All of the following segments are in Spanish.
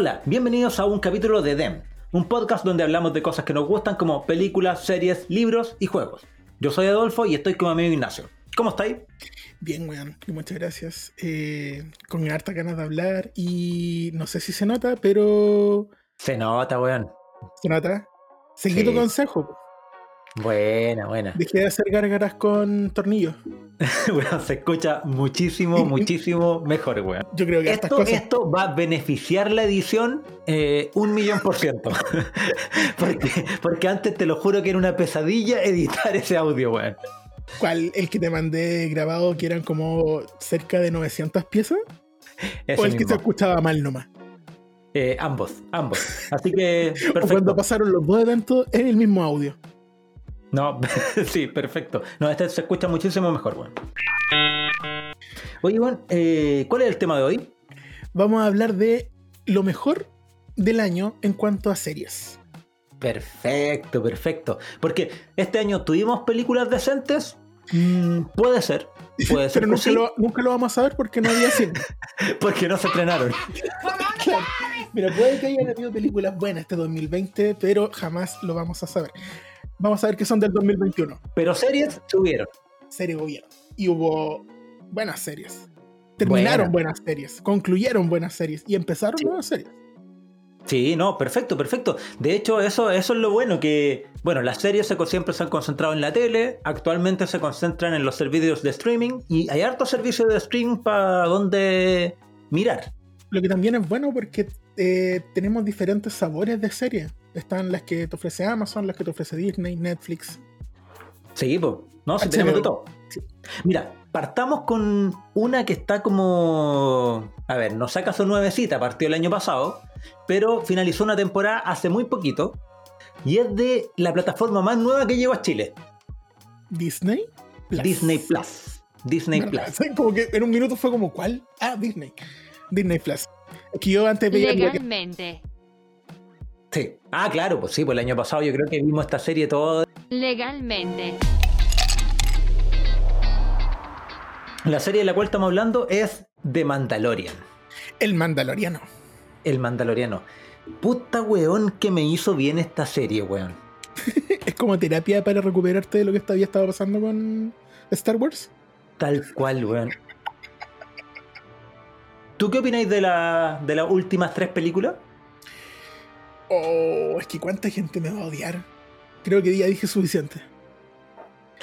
Hola, bienvenidos a un capítulo de DEM, un podcast donde hablamos de cosas que nos gustan como películas, series, libros y juegos. Yo soy Adolfo y estoy con mi amigo Ignacio. ¿Cómo estáis? Bien, weón, muchas gracias. Eh, con harta ganas de hablar y no sé si se nota, pero... Se nota, weón. ¿Se nota? Seguí tu consejo. Buena, buena. Dejé de hacer gárgaras con tornillos. bueno, se escucha muchísimo, muchísimo mejor, weón. Yo creo que esto, esto va a beneficiar la edición eh, un millón por ciento. porque, porque antes te lo juro que era una pesadilla editar ese audio, weón. ¿Cuál? ¿El que te mandé grabado que eran como cerca de 900 piezas? ¿O el que se escuchaba mal nomás? Eh, ambos, ambos. Así que. Perfecto. cuando pasaron los dos eventos es el mismo audio. No, sí, perfecto. No, este se escucha muchísimo mejor, bueno. Oye, Iván, eh, ¿cuál es el tema de hoy? Vamos a hablar de lo mejor del año en cuanto a series. Perfecto, perfecto. Porque este año tuvimos películas decentes. Mm, puede ser. Puede ser. Pero nunca lo, nunca lo, vamos a saber porque no había cine. porque no se estrenaron. Mira, puede que hayan habido películas buenas este 2020, pero jamás lo vamos a saber vamos a ver que son del 2021. Pero series tuvieron. Series hubieron. Y hubo buenas series. Terminaron buenas series, concluyeron buenas series y empezaron nuevas series. Sí, no, perfecto, perfecto. De hecho, eso, eso es lo bueno, que, bueno, las series se, siempre se han concentrado en la tele, actualmente se concentran en los servicios de streaming y hay hartos servicios de streaming para donde mirar. Lo que también es bueno porque eh, tenemos diferentes sabores de series. Están las que te ofrece Amazon, las que te ofrece Disney, Netflix. Sí, pues. No, si tenemos de todo. Mira, partamos con una que está como. A ver, no saca su nuevecita, partió el año pasado, pero finalizó una temporada hace muy poquito. Y es de la plataforma más nueva que llegó a Chile. Disney Disney Plus. Disney Plus. Como que en un minuto fue como, ¿cuál? Ah, Disney. Disney Plus. Es que yo antes veía. Legalmente. Sí. Ah, claro, pues sí, pues el año pasado yo creo que vimos esta serie todo. Legalmente. La serie de la cual estamos hablando es The Mandalorian. El Mandaloriano. El Mandaloriano. Puta weón que me hizo bien esta serie, weón. es como terapia para recuperarte de lo que había estado pasando con Star Wars. Tal cual, weón. ¿Tú qué opináis de, la, de las últimas tres películas? Oh, es que cuánta gente me va a odiar. Creo que ya dije suficiente.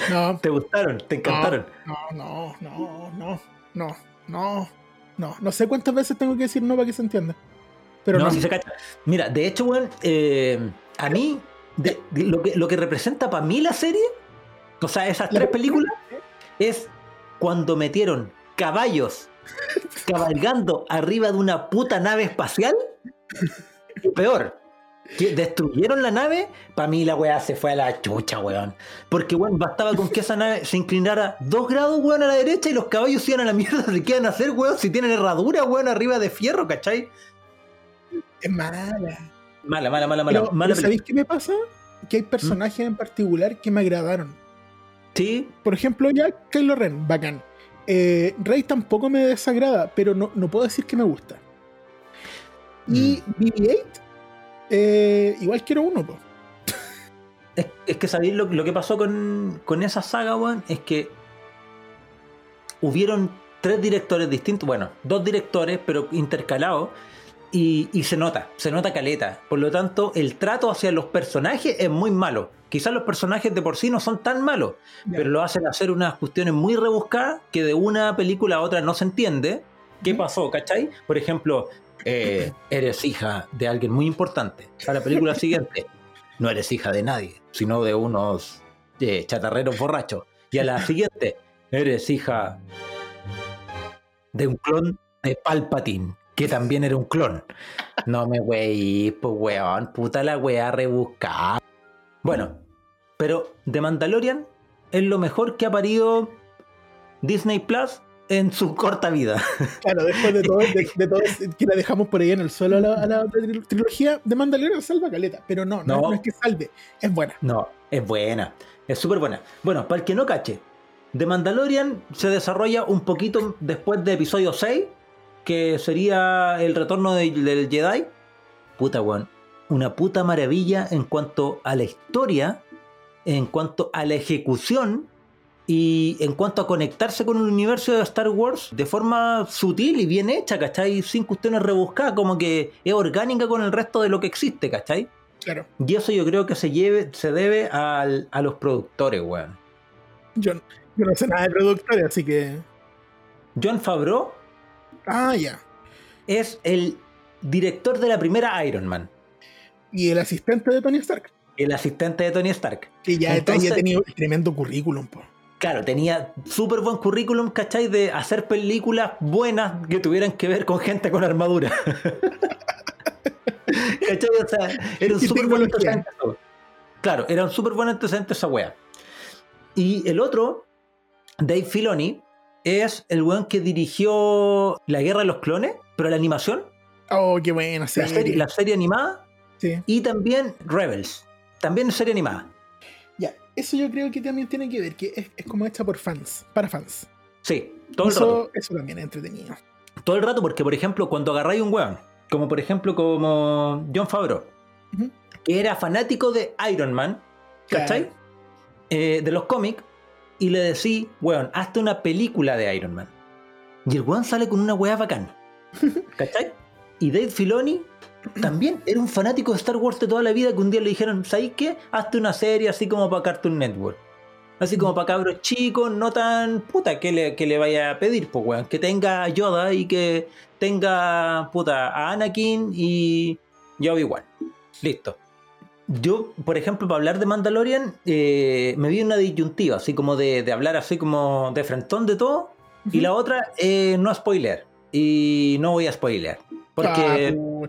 No. ¿Te gustaron? ¿Te encantaron? No, no, no, no, no, no, no. No sé cuántas veces tengo que decir no para que se entienda. Pero no, Si se cacha. Mira, de hecho, weón, eh, a mí, lo, que, lo que representa para mí la serie, o sea, esas tres películas, es cuando metieron caballos cabalgando arriba de una puta nave espacial. Y peor, que destruyeron la nave, para mí la weá se fue a la chucha, weón. Porque, weón, bastaba con que esa nave se inclinara dos grados, weón, a la derecha y los caballos iban a la mierda. ¿Se qué a hacer, weón? Si tienen herradura, weón, arriba de fierro, ¿cachai? Es mala. Mala, mala, mala, mala. mala ¿Sabéis qué me pasa? Que hay personajes en particular que me agradaron. Sí. Por ejemplo, ya Kylo Ren, bacán. Eh, Rey tampoco me desagrada, pero no, puedo decir que me gusta. Y mm. BB-8, eh, igual quiero uno, Es, que sabéis lo, que pasó con, esa saga, weón, es que hubieron tres directores distintos, bueno, dos directores, pero intercalados, y, y, se nota, se nota caleta. Por lo tanto, el trato hacia los personajes es muy malo. Quizás los personajes de por sí no son tan malos, pero lo hacen hacer unas cuestiones muy rebuscadas que de una película a otra no se entiende. ¿Qué pasó, cachai? Por ejemplo, eh, eres hija de alguien muy importante. A la película siguiente, no eres hija de nadie, sino de unos eh, chatarreros borrachos. Y a la siguiente, eres hija de un clon de Palpatine, que también era un clon. No me wey, pues weón, puta la wea rebuscada. Bueno, pero The Mandalorian es lo mejor que ha parido Disney Plus en su corta vida. Claro, después de todo, de, que la dejamos por ahí en el suelo a la, trilogía, The Mandalorian salva caleta, pero no, no, es que salve, es buena. No, es buena, es súper buena. Bueno, para el que no cache, The Mandalorian se desarrolla un poquito después de episodio 6, que sería el retorno del Jedi, puta, weón, una puta maravilla en cuanto a la historia, en cuanto a la ejecución y en cuanto a conectarse con el universo de Star Wars de forma sutil y bien hecha, ¿cachai? Sin cuestiones rebuscadas, como que es orgánica con el resto de lo que existe, ¿cachai? Claro. Y eso yo creo que se, lleve, se debe al- a los productores, weón. Yo, yo no sé nada de productores, así que. John Favreau Ah, ya. es el director de la primera Iron Man, Y el asistente de Tony Stark, el asistente de Tony Stark. que ya Entonces- ha tenido tremendo currículum, po. Claro, tenía súper buen currículum, ¿cachai? De hacer películas buenas que tuvieran que ver con gente con armadura. ¿Cachai? O sea, era un súper buen eso. Claro, era un súper buen antecedente esa wea. Y el otro, Dave Filoni, es el weón que dirigió La Guerra de los Clones, pero la animación, Oh, qué buena la, serie. serie, la serie animada, Sí. y también Rebels, también serie animada. Eso yo creo que también tiene que ver, que es, es como hecha por fans, para fans. Sí, todo el rato. Eso, también es entretenido. todo el rato, porque por ejemplo, cuando agarráis un weón, como por ejemplo como John Favreau, que era fanático de Iron Man, ¿cachai? Claro. Eh, de los cómics, y le decís, weón, hazte una película de Iron Man. Y el weón sale con una weá bacán, ¿cachai? Y Dave Filoni también era un fanático de Star Wars de toda la vida que un día le dijeron, ¿sabes qué? Hazte una serie así como para Cartoon Network. Así como para cabros chicos, no tan puta que le, que le vaya a pedir, pues weón. Que tenga a Yoda y que tenga puta a Anakin y, y a Obi-Wan. Listo. Yo, por ejemplo, para hablar de Mandalorian, eh, me vi una disyuntiva, así como de, de hablar así como de frentón de todo. Y la otra, eh, no spoiler. Y no voy a spoiler. Porque Ah,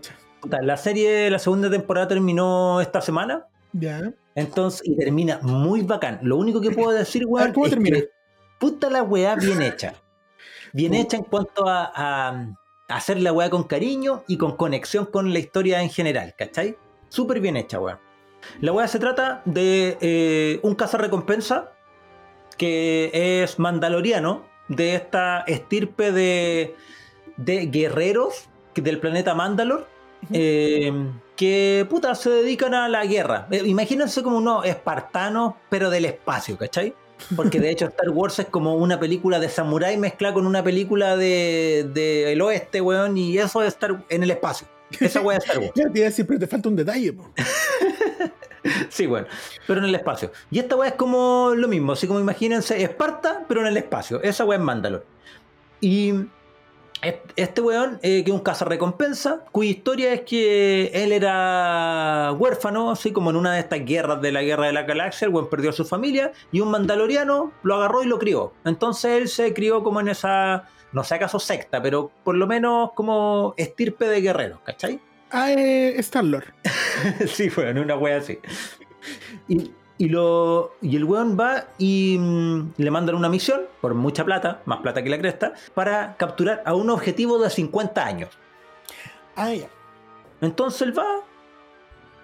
la serie, la segunda temporada terminó esta semana. Ya. Entonces, y termina muy bacán. Lo único que puedo decir, weón, ¿cómo es termina? que puta la weá bien hecha. Bien hecha en cuanto a, a- a hacer la weá con cariño y con conexión con la historia en general, ¿cachai? Súper bien hecha, weón. La weá se trata de eh, un cazarrecompensa que es mandaloriano, de esta estirpe de, de guerreros del planeta Mandalor. Eh, que puta se dedican a la guerra. Eh, imagínense como unos espartanos, pero del espacio, ¿cachai? Porque de hecho Star Wars es como una película de samurái mezclada con una película de, de el oeste, weón, y eso es estar en el espacio. Esa weá es Star Wars. Ya pero te falta un detalle. Sí, bueno, pero en el espacio. Y esta weá es como lo mismo, así como imagínense Esparta, pero en el espacio. Esa weá es Mandalor. Y este weón, eh, que es un cazarrecompensa, cuya historia es que él era huérfano, así como en una de estas guerras de la guerra de la galaxia, el weón perdió a su familia y un mandaloriano lo agarró y lo crió. Entonces él se crió como en esa, no sé acaso secta, pero por lo menos como estirpe de guerreros, ¿cachai? Ah, eh, Star-Lord. sí, fue en una wea así. Y, y lo, y el weón va y mm, le mandan una misión por mucha plata, más plata que la cresta, para capturar a un objetivo de 50 años. Ah, ya. Entonces él va,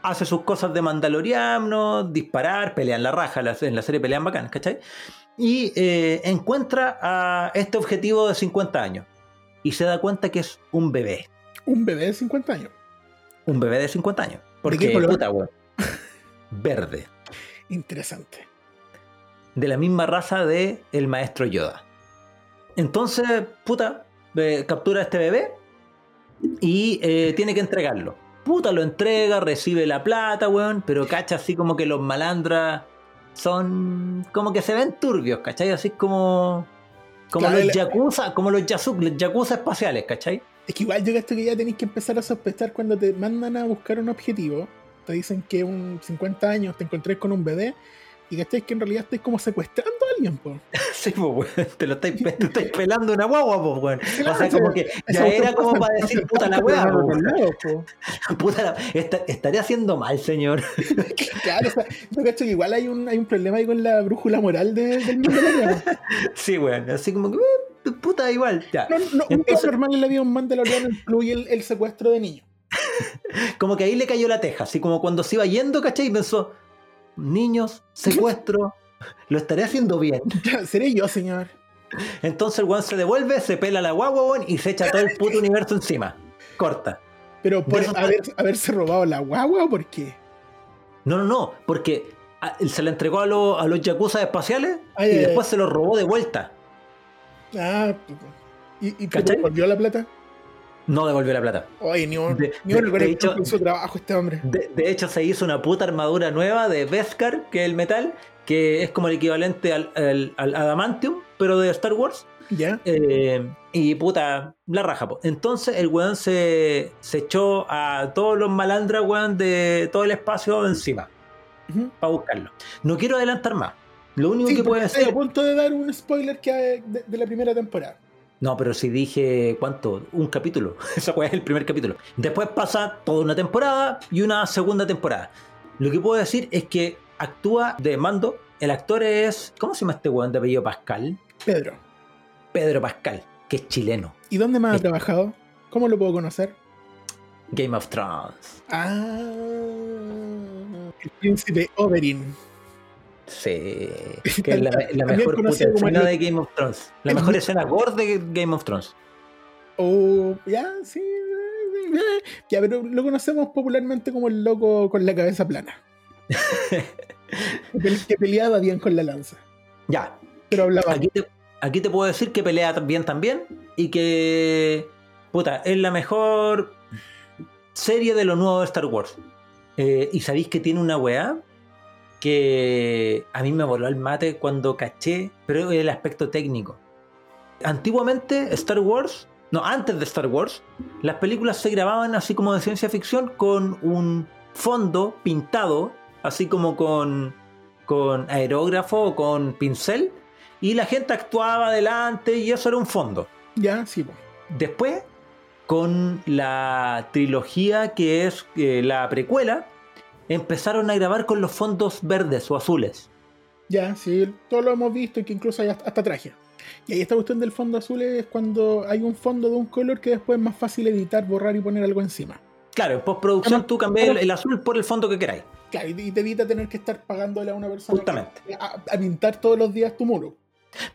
hace sus cosas de mandaloriano, disparar, pelean la raja, en la serie pelean bacán, ¿cachai? Y eh, encuentra a este objetivo de 50 años. Y se da cuenta que es un bebé. Un bebé de 50 años. Un bebé de 50 años. qué Porque, color? puta, weón. Verde. Interesante. de la misma raza de el maestro Yoda. Entonces, puta, eh, captura a este bebé y eh, tiene que entregarlo. Puta, lo entrega, recibe la plata, weón, pero cacha así como que los malandras son como que se ven turbios, ¿cachai? Así como como Claro, los yakuza, como los yasu- los yakuza espaciales, ¿cachai? Es que igual yo esto que ya tenéis que empezar a sospechar cuando te mandan a buscar un objetivo. Te dicen que un 50 años te encontrés con un bebé y que estés que en realidad estés como secuestrando a alguien, po. Sí, pues, te lo estáis, te estáis pelando una guagua, pues, weón. O sea, como que ya era como para decir, puta la weá. Puta la- esta- estaría haciendo mal, señor. Claro, o sea, yo cacho que igual hay un, hay un problema ahí con la brújula moral de- del mandaloriano. Sí, weón. Así como que, eh, puta, igual. Ya. No, no, un Entonces- caso normal en la vida de un mandaloriano incluye el, el secuestro de niños. Como que ahí le cayó la teja. Así como cuando se iba yendo, ¿cachai? Y pensó, niños, secuestro, lo estaré haciendo bien. Seré yo, señor. Entonces el weón se devuelve, se pela la guagua, weón, y se echa todo el puto universo encima. Corta. Pero por haber, haberse robado la guagua o por qué? No, no, no, porque ah, se la entregó a, los- a los yakuza espaciales Ay, y ay, después se lo robó de vuelta. Ah, ¿y, y volvió la plata? No devolvió la plata. Oye, ni un, De- ni un de- de conexión hecho- su trabajo este hombre. De, de hecho, se hizo una puta armadura nueva de Beskar, que es el metal, que es como el equivalente al, al- al Adamantium, pero de Star Wars. ¿Ya? Eh, y puta, la raja. po. Entonces el weón se, se echó a todos los malandras, weón, de todo el espacio encima para buscarlo. No quiero adelantar más. Lo único Sí, que puedo porque estoy a punto de dar un spoiler que de, de la primera temporada. No, pero si dije, ¿cuánto? Un capítulo. Esa es el primer capítulo. Después pasa toda una temporada y una segunda temporada. Lo que puedo decir es que actúa de mando. El actor es. ¿Cómo se llama este weón de apellido Pascal? Pedro, Pedro Pascal, que es chileno. ¿y dónde más ha trabajado? ¿Cómo lo puedo conocer? Game of Thrones. Ah, el príncipe Oberyn. Sí, que es la, mejor puta escena el- de Game of Thrones. La mejor escena gore de Game of Thrones. O, ya, sí. eh, eh, Ya, pero lo conocemos popularmente como el loco con la cabeza plana. que pe- que peleaba bien con la lanza. Ya, Pero hablaba. aquí te, aquí te puedo decir que pelea bien también y que, puta, es la mejor serie de lo nuevo de Star Wars. Eh, y sabéis que tiene una weá que a mí me voló el mate cuando caché, pero el aspecto técnico. Antiguamente Star Wars, no, antes de Star Wars, las películas se grababan así como de ciencia ficción con un fondo pintado, así como con, con aerógrafo o con pincel, y la gente actuaba adelante y eso era un fondo. Ya, sí. Después, con la trilogía que es eh, la precuela, empezaron a grabar con los fondos verdes o azules. Ya, sí, todo lo hemos visto y que incluso hay hasta, hasta traje. Y ahí esta cuestión del fondo azul es cuando hay un fondo de un color que después es más fácil editar, borrar y poner algo encima. Claro, en postproducción tú cambias el, el azul por el fondo que queráis. Claro, y te evita tener que estar pagándole a una persona Justamente. a, a pintar todos los días tu muro.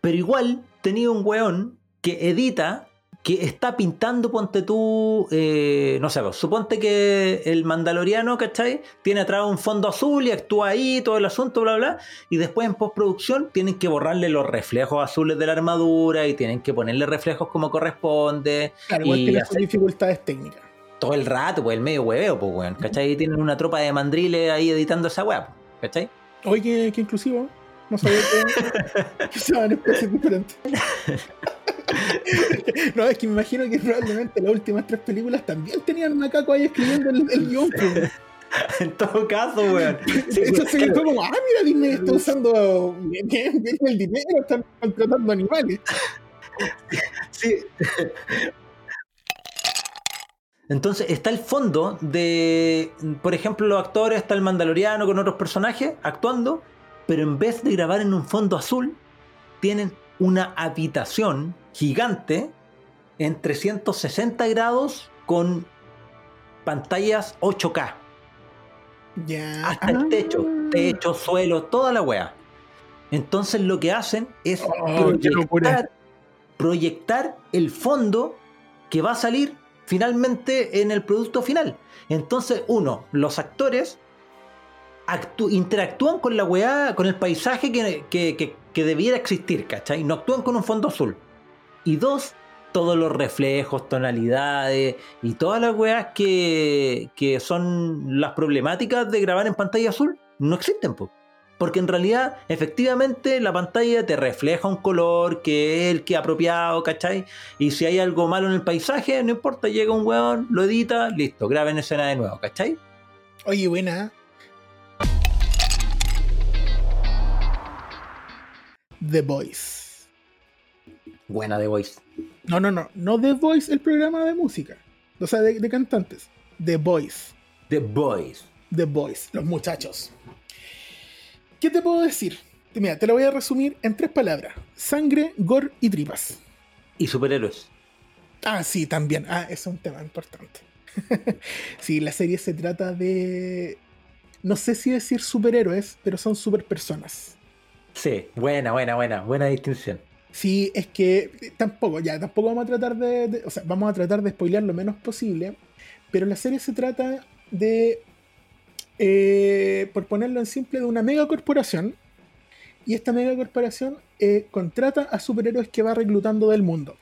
Pero igual tenía un weón que edita, que está pintando, ponte tú, eh, no sé, pues, suponte que el mandaloriano, ¿cachai? Tiene atrás un fondo azul y actúa ahí, todo el asunto, bla, bla. Y después en postproducción tienen que borrarle los reflejos azules de la armadura y tienen que ponerle reflejos como corresponde. Claro, igual y tiene hacer dificultades técnicas. todo el rato, pues el medio hueveo, pues weón, ¿cachai? Y tienen una tropa de mandriles ahí editando esa weá, pues, ¿cachai? Oye, qué, qué inclusivo. No sabía que, que usaban especies diferentes. no, es que me imagino que probablemente las últimas tres películas también tenían una caco ahí escribiendo el, el guion. pues. en todo caso, weón. Sí, Eso se claro. fue como, ah, mira, Disney está usando bien, bien el dinero, están contratando animales. Sí. Entonces está el fondo de, por ejemplo, los actores, está el Mandaloriano con otros personajes actuando, pero en vez de grabar en un fondo azul, tienen una habitación gigante en 360 grados con pantallas 8K, Ya. hasta el techo, techo, suelo, toda la wea. Entonces lo que hacen es Oh, proyectar, proyectar el fondo que va a salir finalmente en el producto final. Entonces, uno, los actores interactúan con la weá, con el paisaje que, que- debiera existir, ¿cachai? No actúan con un fondo azul. Y dos, todos los reflejos, tonalidades y todas las weas que, que son las problemáticas de grabar en pantalla azul no existen, po. Porque en realidad, efectivamente, la pantalla te refleja un color que es el que apropiado, ¿cachai? Y si hay algo malo en el paisaje, no importa, llega un weón, lo edita, listo, graben escena de nuevo, ¿cachai? Oye, buena. The Voice. Buena de Voice. No, no, no. No The Voice, el programa de música. O sea, de, de cantantes. The Voice. The Boys. The Boys, los muchachos. ¿Qué te puedo decir? Mira, te lo voy a resumir en tres palabras: sangre, gore y tripas. Y superhéroes. Ah, sí, también. Ah, es un tema importante. sí, la serie se trata de. No sé si decir superhéroes, pero son superpersonas. Sí, buena, buena, buena, buena distinción. Sí, es que tampoco, ya, tampoco vamos a tratar de, de- O sea, vamos a tratar de spoilear lo menos posible. pero la serie se trata de, eh, por ponerlo en simple, de una megacorporación. Y esta megacorporación eh, contrata a superhéroes que va reclutando del mundo.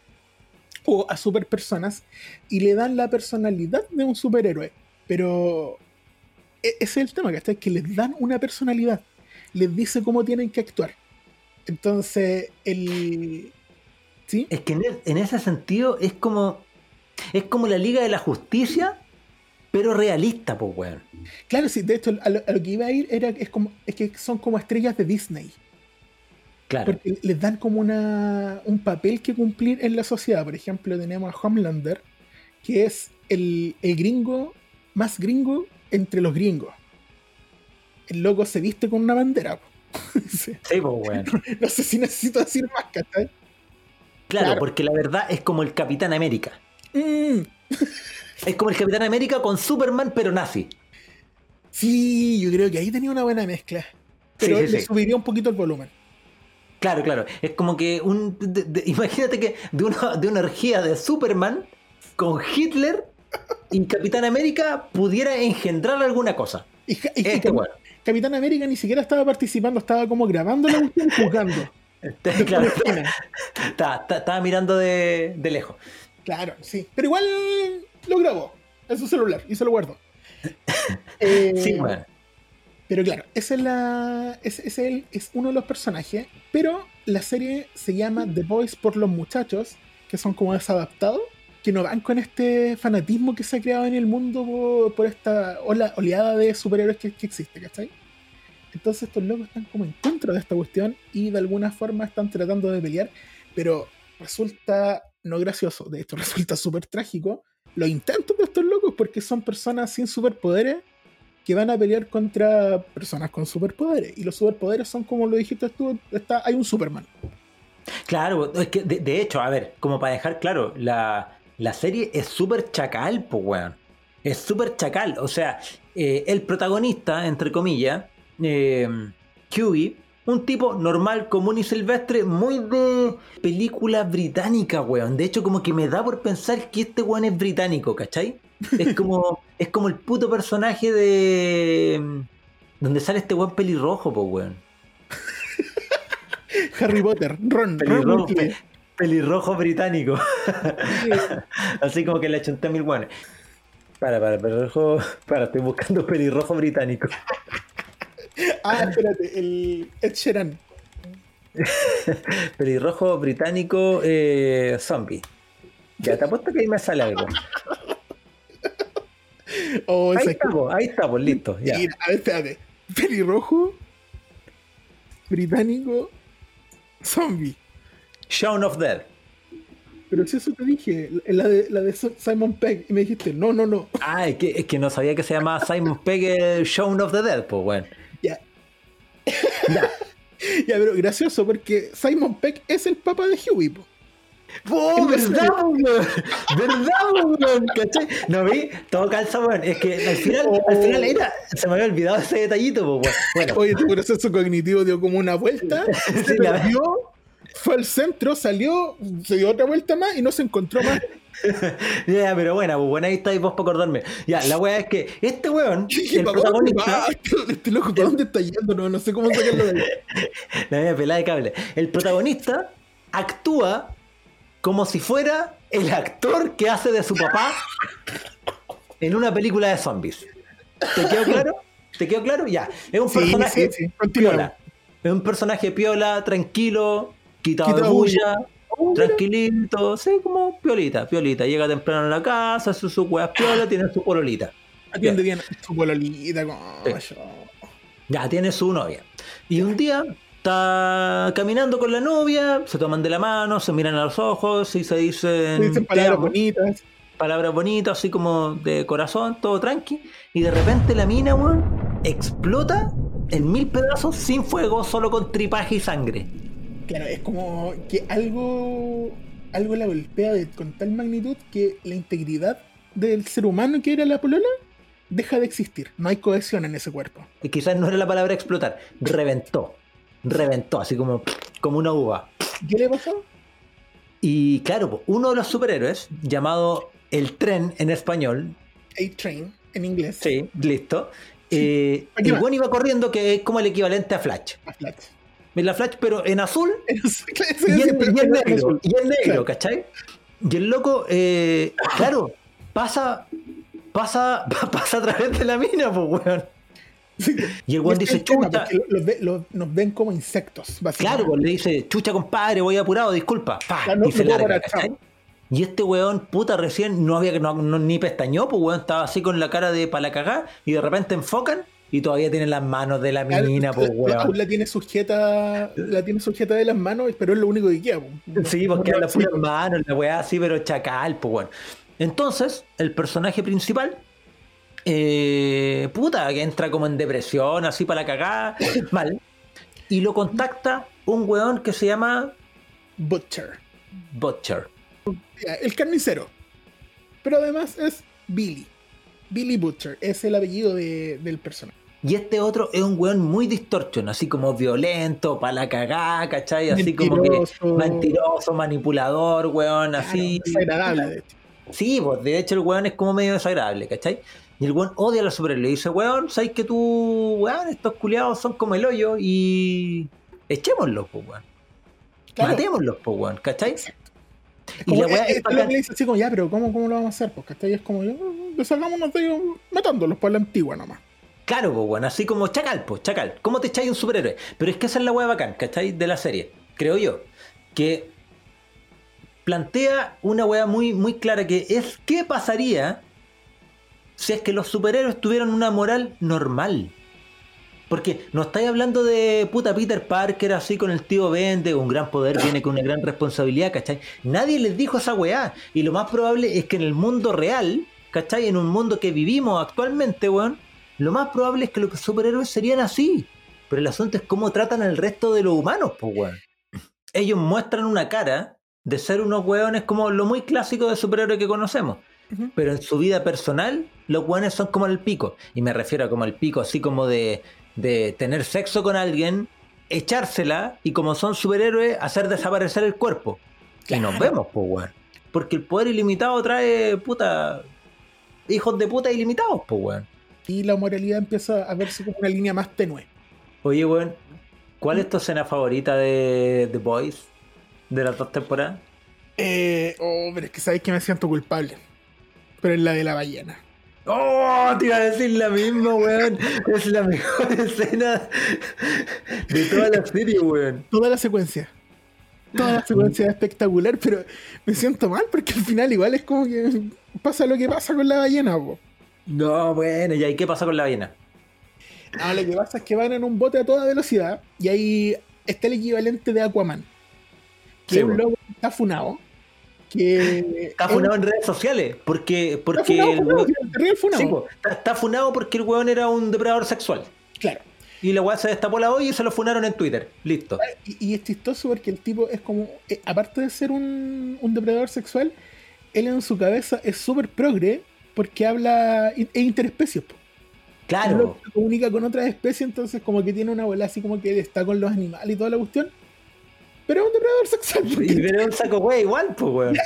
O a superpersonas. Y le dan la personalidad de un superhéroe. Pero e- ese es el tema, ¿cachai? Que les dan una personalidad. Les dice cómo tienen que actuar. Entonces, el... ¿Sí? Es que en, en ese sentido es como. Es como la Liga de la Justicia, pero realista, pues, weón. Claro, sí, de hecho, a lo, a lo que iba a ir era es como es que son como estrellas de Disney. Claro. Porque les dan como una, un papel que cumplir en la sociedad. Por ejemplo, tenemos a Homelander, que es el, el gringo más gringo entre los gringos. El loco se viste con una bandera. Sí. Sí, pues, weón. no sé si necesito decir más, ¿cachai? Claro, Claro. porque la verdad es como el Capitán América. Mm, Es como el Capitán América con Superman, pero nazi. sí, yo creo que ahí tenía una buena mezcla. Pero Sí, sí, le subiría un poquito el volumen. Claro, claro. Es como que un. de- de- imagínate que de una, de una orgía de Superman con Hitler y Capitán América pudiera engendrar alguna cosa. Y, y- y Este. Capitán América ni siquiera estaba participando, estaba como grabando la cuestión y juzgando. Este, Claro, estaba, mirando de, de lejos. Claro, sí. Pero igual lo grabó en su celular y se lo guardó. Eh, Sí, weón. Pero claro, ese es, la, ese, ese es uno de los personajes. Pero la serie se llama The Boys por los muchachos, que son como desadaptados, que no van con este fanatismo que se ha creado en el mundo por, por esta ola, oleada de superhéroes que, que existe, ¿cachai? Entonces estos locos están como en contra de esta cuestión y de alguna forma están tratando de pelear, pero resulta no gracioso, de hecho resulta súper trágico los intentos de estos locos porque son personas sin superpoderes que van a pelear contra personas con superpoderes. Y los superpoderes son como lo dijiste tú, hay un Superman. Claro, es que de, de hecho, a ver, como para dejar claro, la, la serie es súper chacal, pues, weón. Es súper chacal. O sea, eh, el protagonista, entre comillas, eh, Hughie, un tipo normal, común y silvestre, muy de película británica, weón. De hecho, como que me da por pensar que este weón es británico, ¿cachai? Es como, es como el puto personaje de... Donde sale este weón pelirrojo, pues, weón. Harry Potter, Ron, Ron Pelirrojo, Weasley. Pe- pelirrojo británico. Así como que le achunté mil guanes. Para, para, pelirrojo. Para, estoy buscando pelirrojo británico. Ah, espérate, el Ed Sheeran. Pelirrojo británico eh, zombie. Ya te apuesto que ahí me sale algo. Oh, Ahí po, ahí está, pues listo. Ya. Mira, a ver, espérate. Pelirrojo, británico, zombie. Shaun of Dead. Pero si eso te dije, la de, la de Simon Pegg, y me dijiste, no, no, no. Ah, es que, es que no sabía que se llamaba Simon Pegg el Shaun of the Dead, pues bueno. Ya, Ya. ya, pero gracioso, porque Simon Pegg es el papá de Huey, po. ¡Oh, verdad, weón! ¿Verdad, weón? ¿Cachai? ¿No vi? Todo calza, weón. Es que al final, al final era, se me había olvidado ese detallito, pues. Bueno, Oye, tu proceso cognitivo dio como una vuelta, se Sí, la- perdió, fue al centro, salió, se dio otra vuelta más y no se encontró más. ya, pero bueno, pues bueno, ahí estáis vos para acordarme. Ya, la weá es que este weón, el ¿para dónde protagonista? Este, este loco, ¿para dónde está yendo? No, no sé cómo sacarlo de ahí. la media pelada de cable, el protagonista actúa como si fuera el actor que hace de su papá en una película de zombies. ¿Te quedó claro? ¿Te quedó claro? Ya. Es un Sí, personaje sí, sí. Piola. Es un personaje piola, tranquilo, quitado de bulla, Oh, tranquilito, sí, como piolita, piolita. Llega temprano a la casa, hace su weas piola, tiene su pololita. Atiende bien su pololita, como Sí. Ya, tiene su novia. Y un día está caminando con la novia, se toman de la mano, se miran a los ojos y se dicen, Dicen "Te palabras amo". bonitas. palabras bonitas, así como de corazón, todo tranqui. Y de repente la mina, weón, explota en mil pedazos sin fuego, solo con tripaje y sangre. Claro, es como que algo, algo la golpea de- con tal magnitud que la integridad del ser humano que era la polola deja de existir. No hay cohesión en ese cuerpo. Y quizás no era la palabra explotar, reventó. Reventó, así como, como una uva. ¿Qué le pasó? Y claro, uno de los superhéroes, llamado el tren en español, A-Train en inglés. Sí, listo. Eh, aquí el weón iba corriendo que es como el equivalente a Flash. A Flash. La Flash, pero en azul y en, siempre- y en negro. Y en negro, Claro. ¿cachai? Y el loco, eh, claro, pasa, pasa, pasa a través de la mina, pues, weón. Sí. Y el weón dice, chucha. los ve- los- nos ven como insectos, básicamente. Claro, pues le dice, chucha, compadre, voy apurado, disculpa. Pa, Claro, no- y se no. Y este weón, puta, recién no había no, no- ni pestañó, pues weón, estaba así con la cara de para la cagá, y de repente enfocan y todavía tienen las manos de la mina, pues Aún weón. la tiene sujeta, la tiene sujeta de las manos, pero es lo único que queda. po. Sí, porque No, las puras manos, la weá así, pero chacal, pues weón. Entonces, el personaje principal, eh, puta, que entra como en depresión, así para la cagada, mal, y lo contacta un weón que se llama Butcher. Butcher. El carnicero. Pero además es Billy. Billy Butcher es el apellido de- del personaje. Y este otro es un weón muy distortion, así como violento, para la cagada, ¿cachai? Así como que Mentiroso. manipulador, weón, así. Desagradable, de hecho. Sí, pues de hecho el weón es como medio desagradable, ¿cachai? Y el weón odia a los superhéroes. Le dice, weón, ¿sabes que tú, weón, estos culiados son como el hoyo y echémoslos, pues, weón. Claro. Matémoslos, pues, weón, ¿cachai? Y como, la weá es- es que dice así como, ya, pero ¿cómo, cómo lo vamos a hacer? Pues, ¿cachai? Es como, ya, deshagámonos de ellos matándolos por la antigua nomás. Claro, pues, weón, así como chacal, pues, chacal. ¿Cómo te echáis un superhéroe? Pero es que esa es la weá bacán, ¿cachai? De la serie, creo yo. Que plantea una weá muy, muy clara que es qué pasaría si es que los superhéroes tuvieran una moral normal. Porque no estáis hablando de puta Peter Parker así con el tío Ben, de un gran poder viene con una gran responsabilidad, ¿cachai? Nadie les dijo esa weá. Y lo más probable es que en el mundo real, ¿cachai? En un mundo que vivimos actualmente, weón, lo más probable es que los superhéroes serían así. Pero el asunto es cómo tratan al resto de los humanos, pues, weón. Ellos muestran una cara de ser unos weones como lo muy clásico de superhéroe que conocemos. Pero en su vida personal, los weones son como el pico. Y me refiero a como el pico, así como de, de tener sexo con alguien, echársela y como son superhéroes, hacer desaparecer el cuerpo. Y nos vemos, pues, weón. Porque el poder ilimitado trae, puta, hijos de puta ilimitados, pues, weón. Y la moralidad empieza a verse como una línea más tenue. Oye, weón, ¿cuál es tu escena favorita de The Boys? De las dos temporadas. Eh, oh, pero es que sabéis que me siento culpable. Pero es la de la ballena. ¡Oh! Te iba a decir la misma, weón. Es la mejor escena de toda la serie, weón. Toda la secuencia. Toda la secuencia es espectacular, pero me siento mal porque al final igual es como que pasa lo que pasa con la ballena, po. No, bueno, ¿y ahí qué pasa con la ballena? Ah, lo que pasa es que van en un bote a toda velocidad y ahí está el equivalente de Aquaman. Que Sí, es un loco que está funado. Que Está es- funado en redes sociales. Porque, Está porque funado, el funado. Sí, po, está, está funado porque el weón era un depredador sexual. Claro. Y la weá se destapó la olla y se lo funaron en Twitter. Listo. Y, y es chistoso porque el tipo es como, eh, aparte de ser un, un depredador sexual, él en su cabeza es súper progre porque habla, es interespecies. po. Claro. Se comunica con otras especies, entonces como que tiene una bola así como que está con los animales y toda la cuestión. Pero es un depredador sexual. Y porque- pero es un saco wey igual, pues weón. Es,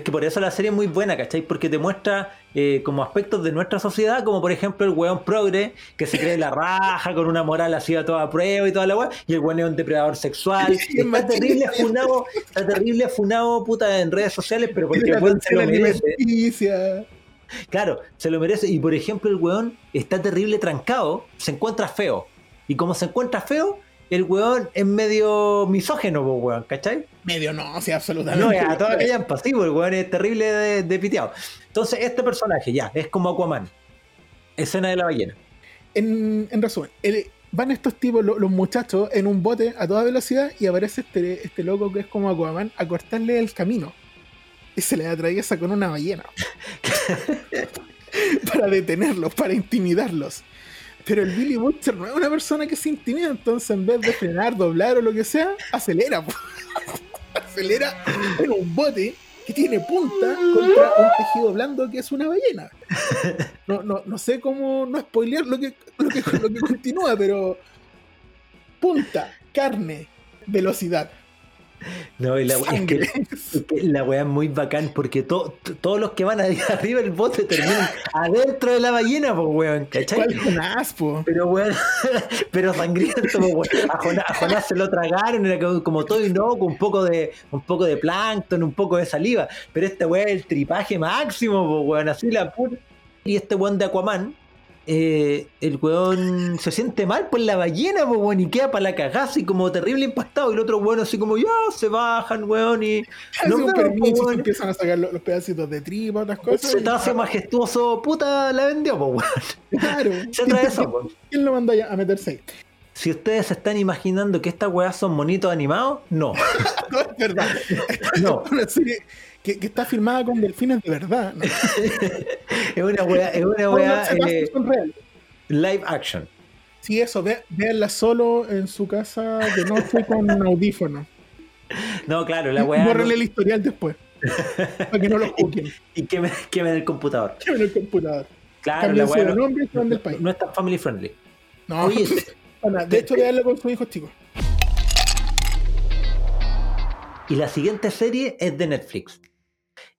que, por eso la serie es muy buena, ¿cachai? Porque te muestra eh, como aspectos de nuestra sociedad, como por ejemplo el weón progre, que se cree la raja, con una moral así a toda prueba y toda la weá, y el weón es un depredador sexual. Sí, está terrible funado, está terrible funado puta en redes sociales, pero porque el weón se lo merece. Claro, se lo merece. Y por ejemplo, el weón está terrible trancado, se encuentra feo. Y como se encuentra feo, el weón es medio misógeno, po, weón, ¿cachai? Medio no, sí, absolutamente. No, ya, todo aquella en pasivo, el weón es terrible de, de piteado. Entonces, este personaje ya, es como Aquaman. Escena de la ballena. En, en resumen, el- van estos tipos, lo- los muchachos, en un bote a toda velocidad y aparece este, este loco que es como Aquaman a cortarle el camino. Y se le atraviesa con una ballena. para detenerlos, para intimidarlos. Pero el Billy Butcher no es una persona que se intimida, entonces en vez de frenar, doblar o lo que sea, acelera. acelera en un bote que tiene punta contra un tejido blando que es una ballena. No, no, no sé cómo no spoilear lo, que, lo que continúa, pero punta, carne, velocidad. No, y la, es que, Sangre. es que la weá es muy bacán porque to- to- todos los que van arriba del bote terminan adentro de la ballena, pues weón, ¿cachai? ¿Cuál Jonás, po? Pero weón, pero sangriento, po, weón. A Jonás, a Jonás se lo tragaron, era como, como todo inocuo, un poco de, un poco de plancton, un poco de saliva. Pero este weón es el tripaje máximo, po, weón, así la pura. Y este weón de Aquaman, eh, el weón se siente mal por la ballena, weón, y queda para la cagada, así como terrible impactado. Y el otro weón así como, ya, se bajan, weón, y no me permiso, weón. empiezan a sacar los, los pedacitos de tripa, otras cosas. Se y- majestuoso, puta, la vendió, weón. Claro. Se atravesó, po. ¿Quién lo mandó a meterse ahí? Si ustedes se están imaginando que estas weas son monitos animados, no. No, es verdad. No. Es una serie que, que está filmada con delfines de verdad. ¿no? Es una wea, es una secuaces eh, live action. Sí, eso, ve, véanla solo en su casa de noche con audífonos. No, claro, la wea. Bórrele el historial después. Para que no lo juzguen. Y que me, que me el computador. en el computador. Claro, la de no, nombre y se van del país. no es tan family friendly. No, Oye, Ana, de hecho, véanla con sus hijos chicos. Y la siguiente serie es de Netflix.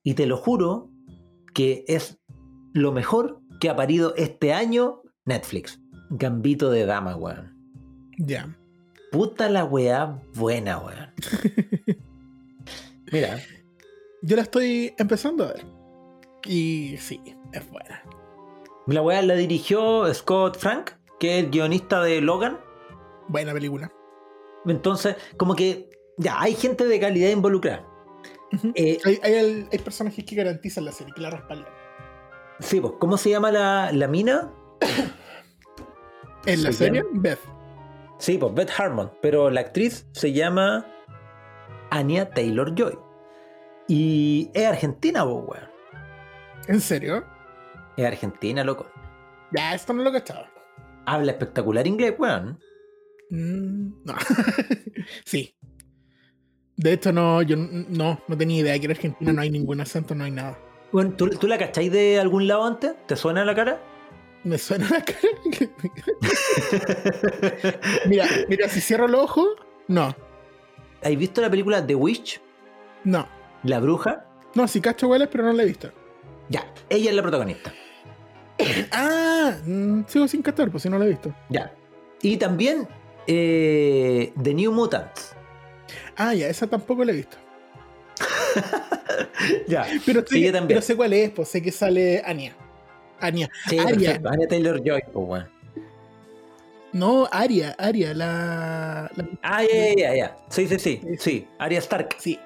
Y te lo juro que es lo mejor que ha parido este año Netflix. Gambito de dama, weón. Ya. Puta la weá buena, weón. Mira, Yo la estoy empezando a ver. Y sí, es buena. la weá la dirigió Scott Frank, que es el guionista de Logan. Buena película. Entonces, como que ya hay gente de calidad involucrada. Eh, hay, hay, el- hay personajes que garantizan la serie, que la respaldan. sí, pues, ¿cómo se llama la, la mina? En la Se serie, llama- Beth. Sí, pues Beth Harmon, pero la actriz se llama Anya Taylor Joy. Y es argentina, pues, weón. ¿En serio? Es argentina, loco. Ya, esto no lo cachaba. Habla espectacular inglés, weón. Mm, no. sí. De hecho, no, yo no, no tenía idea que era Argentina, no hay ningún acento, no hay nada. Bueno, ¿tú, tú la cacháis de algún lado antes? ¿Te suena la cara? Me suena la cara. mira, mira, si cierro los ojos, no, ¿Has visto la película The Witch? no. La bruja. No, sí cacho hueles, pero no la he visto. Ya, ella es la protagonista. Ah, mm, sigo sin cachar, pues si no la he visto. Ya. Y también eh, The New Mutants. Ah, ya, esa tampoco la he visto. ya. Pero, Sí, yo también. pero sé cuál es, pues sé que sale Anya. Anya. Sí, Aria. perfecto. Anya Taylor Joy, pues, weón. No, Aria, Aria, la. la- Ah, ya, ya, ya, ya. Sí, sí, sí. Sí, Arya Stark. Sí.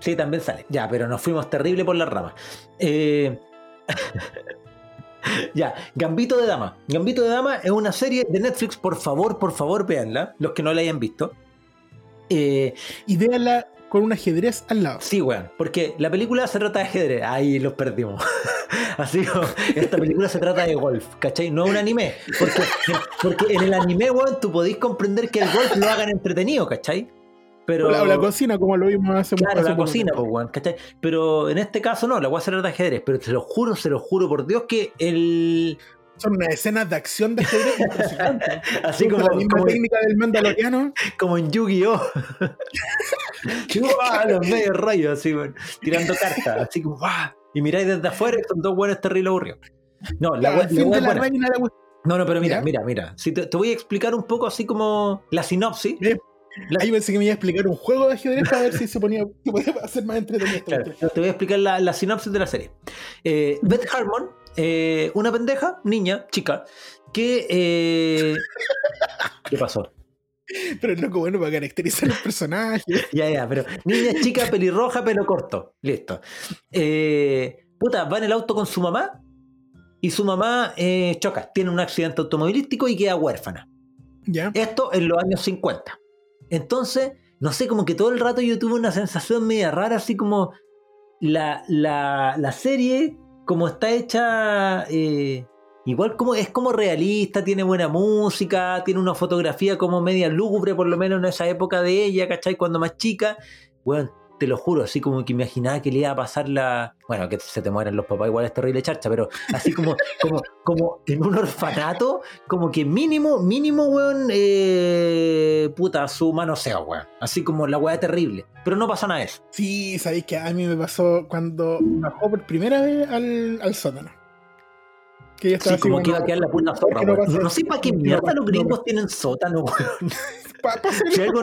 Sí, también sale. Ya, pero nos fuimos terrible por la rama. Eh, ya, Gambito de Dama. Gambito de Dama es una serie de Netflix. Por favor, por favor, véanla. Los que no la hayan visto. Eh, Y véanla con un ajedrez al lado. sí, weón. Porque la película se trata de ajedrez. Ahí los perdimos. Así esta película se trata de golf, ¿cachai? No es un anime. Porque, porque en el anime, weón, tú podéis comprender que el golf lo hagan entretenido, ¿cachai? Pero... O la, o la cocina, como lo vimos hace Claro, hace la cocina, pues, weón, ¿cachai? Pero en este caso no, la voy a hacer de ajedrez, pero te lo juro, se lo juro por Dios que el. Son unas escenas de acción de ajedrez impresionantes. Así Usa como, la misma como, técnica del mandaloriano. como en Yu-Gi-Oh! ¡guau! los medios rayos, así, tirando cartas, así como, ¡guau! Y miráis desde afuera son dos buenos terribles aburridos. No, la la fin de la reina la. No, no, pero mira, mira, mira. Si te, te voy a explicar un poco así como la sinopsis. La- Ahí pensé que me iba a explicar un juego de ajedrez para ver si se ponía si podía hacer más entretenido Claro, te voy a explicar la, la sinopsis de la serie. Eh, Beth Harmon, eh, una pendeja, niña, chica, que... eh, ¿Qué pasó? Pero es loco bueno para caracterizar los personajes. Ya, ya, pero niña, chica, pelirroja, pelo corto. Listo. Eh, puta, va en el auto con su mamá y su mamá eh, choca, tiene un accidente automovilístico y queda huérfana. Ya. Esto en los años 50. Entonces, no sé, como que todo el rato yo tuve una sensación media rara, así como la, la, la serie, como está hecha, eh, igual como es como realista, tiene buena música, tiene una fotografía como media lúgubre, por lo menos en esa época de ella, ¿cachai? Cuando más chica. Bueno, te lo juro, así como que imaginaba que le iba a pasar la. Bueno, que se te mueran los papás, igual es terrible charcha, pero así como, como, como en un orfanato, como que mínimo, mínimo, weón, eh, puta, su manoseo, weón. Así como la weá terrible. Pero no pasa nada de eso. Sí, sabéis que a mí me pasó cuando bajó por primera vez al, al sótano. Que Sí, así como que iba a quedar la puta zorra, que no sé para qué mierda los gringos tienen sótano, weón. pa- pa hacer Si estas algo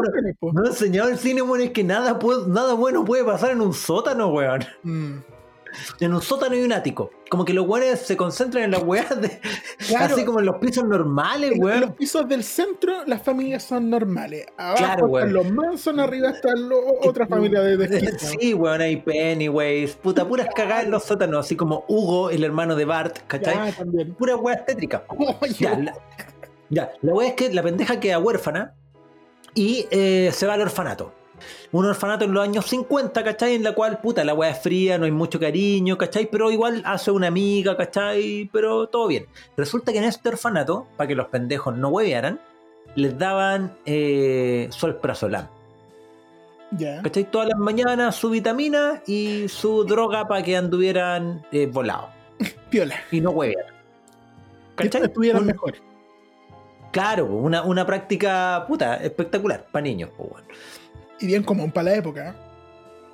no- he enseñado el cine, weón, es que nada, puede- nada bueno puede pasar en un sótano, weón. Mm. En un sótano y un ático. Como que los weones se concentran en las weas de. Claro. Así como en los pisos normales, En, en weón. los pisos del centro, las familias son normales. Abajo Claro, están los mansos, arriba están lo- otra familia de desquiciados. Sí, weón, hay Pennywise, puta, puras cagadas en los sótanos, así como Hugo, el hermano de Bart, ¿cachai? Ya, también. Pura wea tétrica. Ya, la, ya, la wea es que la pendeja queda huérfana y eh, se va al orfanato. Un orfanato en los años 50, ¿cachai? En la cual, puta, la wea es fría, no hay mucho cariño, ¿cachai? Pero igual hace una amiga, ¿cachai? Pero todo bien. Resulta que en este orfanato, para que los pendejos no huevearan, les daban eh, solprazolam. ya. ¿Cachai? Todas las mañanas su vitamina y su droga para que anduvieran eh, volados Piola. y no huevearan. ¿Cachai? estuvieran mejor. Claro, una, una práctica puta, espectacular para niños. po, weón. Y bien común para la época. ¿eh?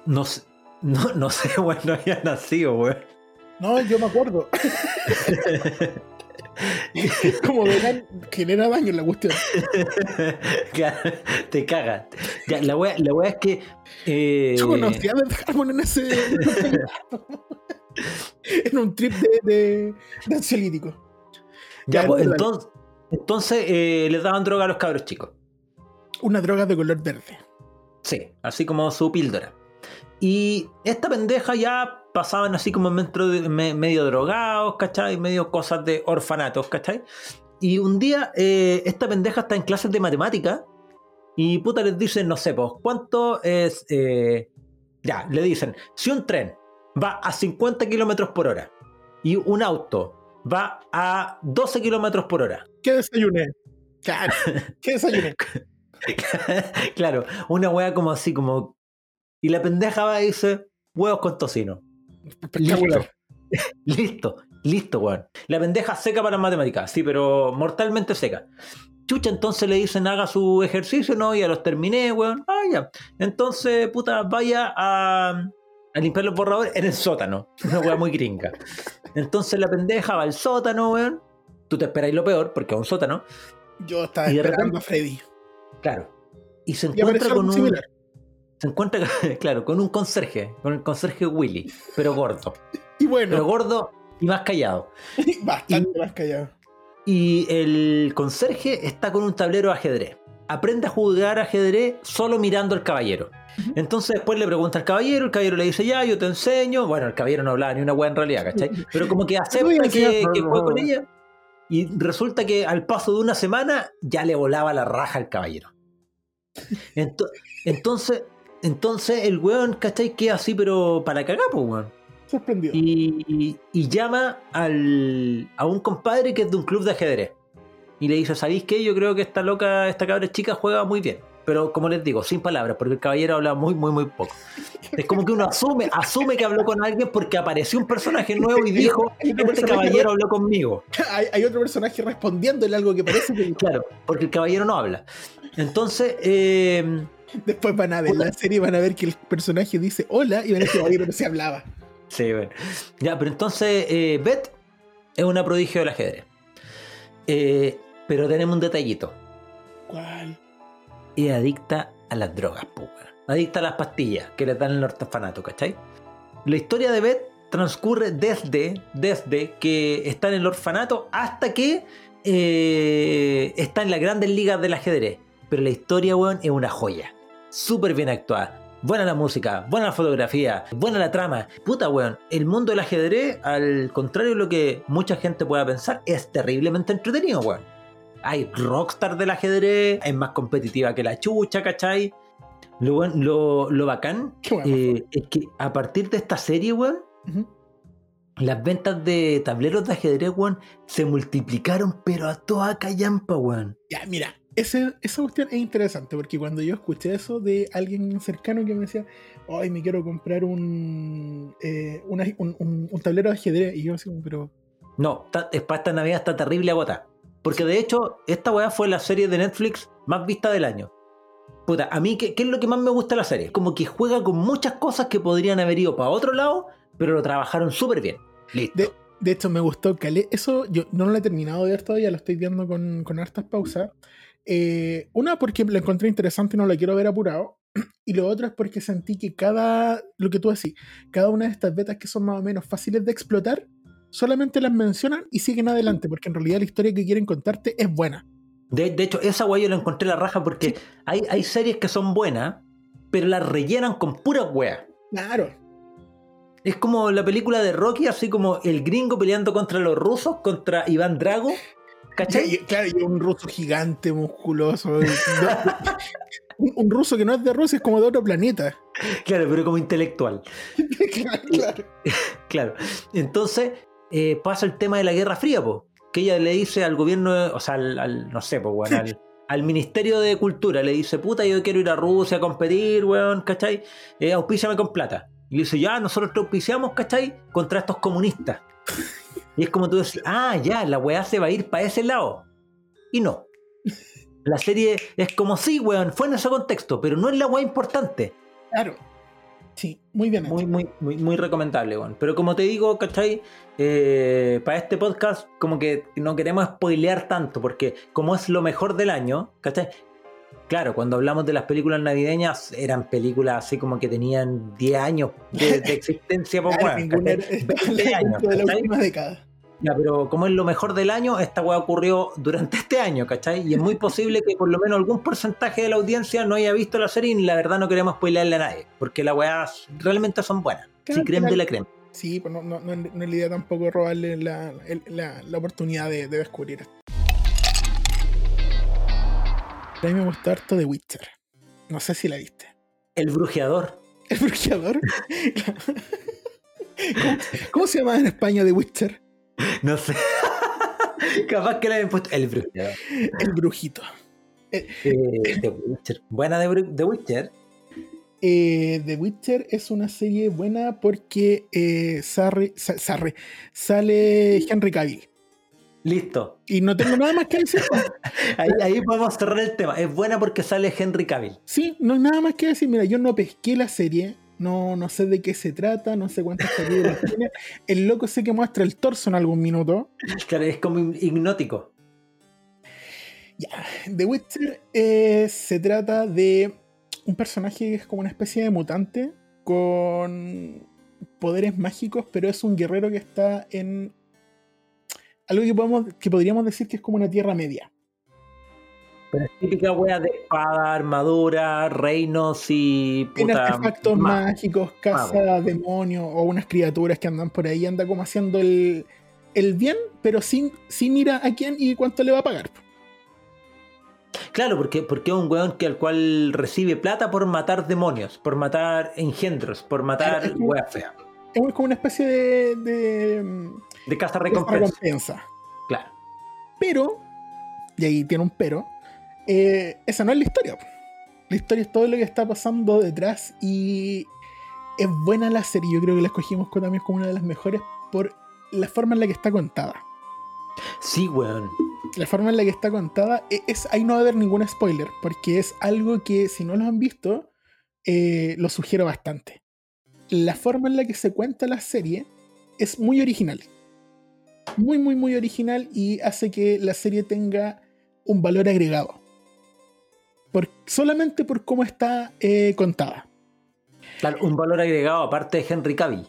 No sé, no, no sé, weón, no había nacido, weón. No, yo me acuerdo. Como verán, genera daño la cuestión. Claro, Te cagas. Ya, la wea, la wea es que. eh, Yo conocía a Harmon en ese. en un trip de, de, de ansiolítico. ya, ya, pues, entonces, entonces eh, les daban droga a los cabros chicos. Una droga de color verde. Sí, así como su píldora. Y esta pendeja ya pasaban así como metro de- me- medio drogados, ¿cachai? Medio cosas de orfanatos, ¿cachai? Y un día eh, esta pendeja está en clases de matemática y puta les dicen, no sé, pues, ¿cuánto es? eh, ya, le dicen, si un tren va a 50 kilómetros por hora y un auto va a 12 kilómetros por hora, ¿Qué desayuné? Claro. ¿Qué desayuné? claro, una wea como así, como... Y la pendeja va y dice, huevos con tocino. Espectacular. Listo, listo, weón. La pendeja seca para matemáticas, sí, pero mortalmente seca. Chucha, entonces le dicen haga su ejercicio, no, ya los terminé, weón. Ah, ya. Entonces, puta, vaya a, a limpiar los borradores en el sótano. Una weá muy gringa. Entonces la pendeja va al sótano, weón. Tú te esperáis lo peor, porque es un sótano. Yo estaba Y de esperando repente- a Freddy. Claro. Y se Y encuentra con un. similar. Se encuentra, claro, con un conserje, con el conserje Willy, pero gordo. Y Pero bueno, gordo y más callado. bastante más callado. Y el conserje está con un tablero de ajedrez. Aprende a jugar ajedrez solo mirando al caballero. Entonces después le pregunta al caballero, el caballero le dice, ya, yo te enseño. Bueno, el caballero no hablaba ni una hueá en realidad, ¿cachai? Pero como que acepta que, que no, juegue con ella. Y resulta que al paso de una semana ya le volaba la raja al caballero. Ento- Entonces, entonces el weón, ¿cachai? Queda así, pero para cagar, pues, weón. Sorprendido. Y, y llama al, a un compadre que es de un club de ajedrez. Y le dice, ¿sabéis qué? Yo creo que esta loca, esta cabra chica juega muy bien. Pero como les digo, sin palabras, porque el caballero habla muy, muy, muy poco. Es como que uno asume, asume que habló con alguien porque apareció un personaje nuevo y dijo, este caballero habló conmigo. hay, hay otro personaje respondiéndole algo que parece que Claro, porque el caballero no habla. Entonces, eh, después van a ver la serie y van a ver que el personaje dice hola y van a decir, oye, pero se hablaba. Sí, bueno. Ya, pero entonces eh, Beth es una prodigio del ajedrez. Eh, pero tenemos un detallito. ¿Cuál? Es adicta a las drogas, weón. Adicta a las pastillas que le dan en el orfanato, ¿cachai? La historia de Beth transcurre desde, desde que está en el orfanato hasta que eh, está en las grandes ligas del ajedrez. Pero la historia, weón, es una joya. Súper bien actuada. Buena la música, buena la fotografía, buena la trama. Puta, weón. El mundo del ajedrez, al contrario de lo que mucha gente pueda pensar, es terriblemente entretenido, weón. Hay rockstar del ajedrez, es más competitiva que la chucha, ¿cachai? Lo, lo, lo bacán eh, es que a partir de esta serie, weón, las ventas de tableros de ajedrez, weón, se multiplicaron, pero a toda callampa, weón. Ya, mira, ese, esa cuestión es interesante porque cuando yo escuché eso de alguien cercano que me decía, ay, me quiero comprar un, eh, una- un, un- un tablero de ajedrez, y yo así, pero No, está- es para esta Navidad está terrible agota. Porque de hecho, esta weá fue la serie de Netflix más vista del año. Puta, a mí, ¿qué, qué es lo que más me gusta de la serie? Como que juega con muchas cosas que podrían haber ido para otro lado, pero lo trabajaron súper bien. Listo. De, de hecho, me gustó Calé. Eso yo no lo he terminado de ver todavía, lo estoy viendo con, con hartas pausas. Eh, una, porque la encontré interesante y no la quiero ver apurado. Y lo otro es porque sentí que cada, lo que tú decís, cada una de estas betas que son más o menos fáciles de explotar, solamente las mencionan y siguen adelante, porque en realidad la historia que quieren contarte es buena. De, de hecho, esa weá yo la encontré la raja porque hay, hay series que son buenas, pero las rellenan con pura weá. Claro. Es como la película de Rocky, así como el gringo peleando contra los rusos, contra Iván Drago. ¿Cachai? Y- claro, y un ruso gigante, musculoso. un, un ruso que no es de Rusia, es como de otro planeta. Claro, pero como intelectual. claro, claro. Claro. Entonces eh, pasa el tema de la Guerra Fría, po, que ella le dice al gobierno, o sea, al, al- no sé, pues, weón, al, al Ministerio de Cultura, le dice, puta, yo quiero ir a Rusia a competir, weón, ¿cachai? Eh, auspíciame con plata. Y le dice, ya, nosotros te auspiciamos, ¿cachai? Contra estos comunistas. Y es como tú decís, ah, ya, la weá se va a ir para ese lado. Y no. La serie es como, sí, weón, fue en ese contexto, pero no es la weá importante. Claro. Sí, muy bien. hecho. Muy, muy, muy, muy recomendable, weón. Pero como te digo, ¿cachai? Eh, para este podcast, como que no queremos spoilear tanto, porque como es lo mejor del año, ¿cachai? Claro, cuando hablamos de las películas navideñas, eran películas así como que tenían 10 años de, de existencia, pues, Claro, weón, ninguna ¿cachai? está 20 años, dentro de la última década. Ya, pero como es lo mejor del año, esta weá ocurrió durante este año, ¿cachai? Y es muy posible que por lo menos algún porcentaje de la audiencia no haya visto la serie y la verdad no queremos spoilearle a nadie, porque las weas realmente son buenas. Claro, si creen de la crema. Sí, pues no, no, no, no es la idea tampoco robarle la, la, la oportunidad de, de descubrir esto. A mí me gustó harto The Witcher. No sé si la viste. El brujeador. ¿El brujeador? ¿Cómo, cómo se llama en España The Witcher? No sé. Capaz que le habían puesto el brujeador. El brujito. Eh, The Witcher. Buena de The Witcher. Eh, The Witcher es una serie buena porque eh, Sarre- Sa- Sarre- sale Henry Cavill. Listo. Y no tengo nada más que decir. Ahí, ahí podemos cerrar el tema. Es buena porque sale Henry Cavill. Sí, no hay nada más que decir. Mira, yo no pesqué la serie, no, no sé de qué se trata, no sé cuántas películas tiene. El loco sé que muestra el torso en algún minuto. Claro, es como hipnótico. Ya, The Witcher eh, se trata de un personaje que es como una especie de mutante con poderes mágicos, pero es un guerrero que está en algo que, podemos, que podríamos decir que es como una tierra media. Pero es típica wea de espada, armadura, reinos y Tiene artefactos mágicos, caza demonios o unas criaturas que andan por ahí, anda como haciendo el, el bien, pero sin, sin mira a quién y cuánto le va a pagar. Claro, porque, porque es un weón que, al cual recibe plata por matar demonios, por matar engendros, por matar es feas. Es como una especie de, de, mm, De caza recompensa. Claro. Pero, y ahí tiene un pero, eh, esa no es la historia. La historia es todo lo que está pasando detrás y es buena la serie. Yo creo que la escogimos también como una de las mejores por la forma en la que está contada. Sí, weón. La forma en la que está contada e- es, ahí no va a haber ningún spoiler, porque es algo que si no lo han visto, eh, lo sugiero bastante. La forma en la que se cuenta la serie es muy original. Muy, muy, muy original y hace que la serie tenga un valor agregado. Por, solamente por cómo está eh, contada. Claro, un valor agregado aparte de Henry Cavill.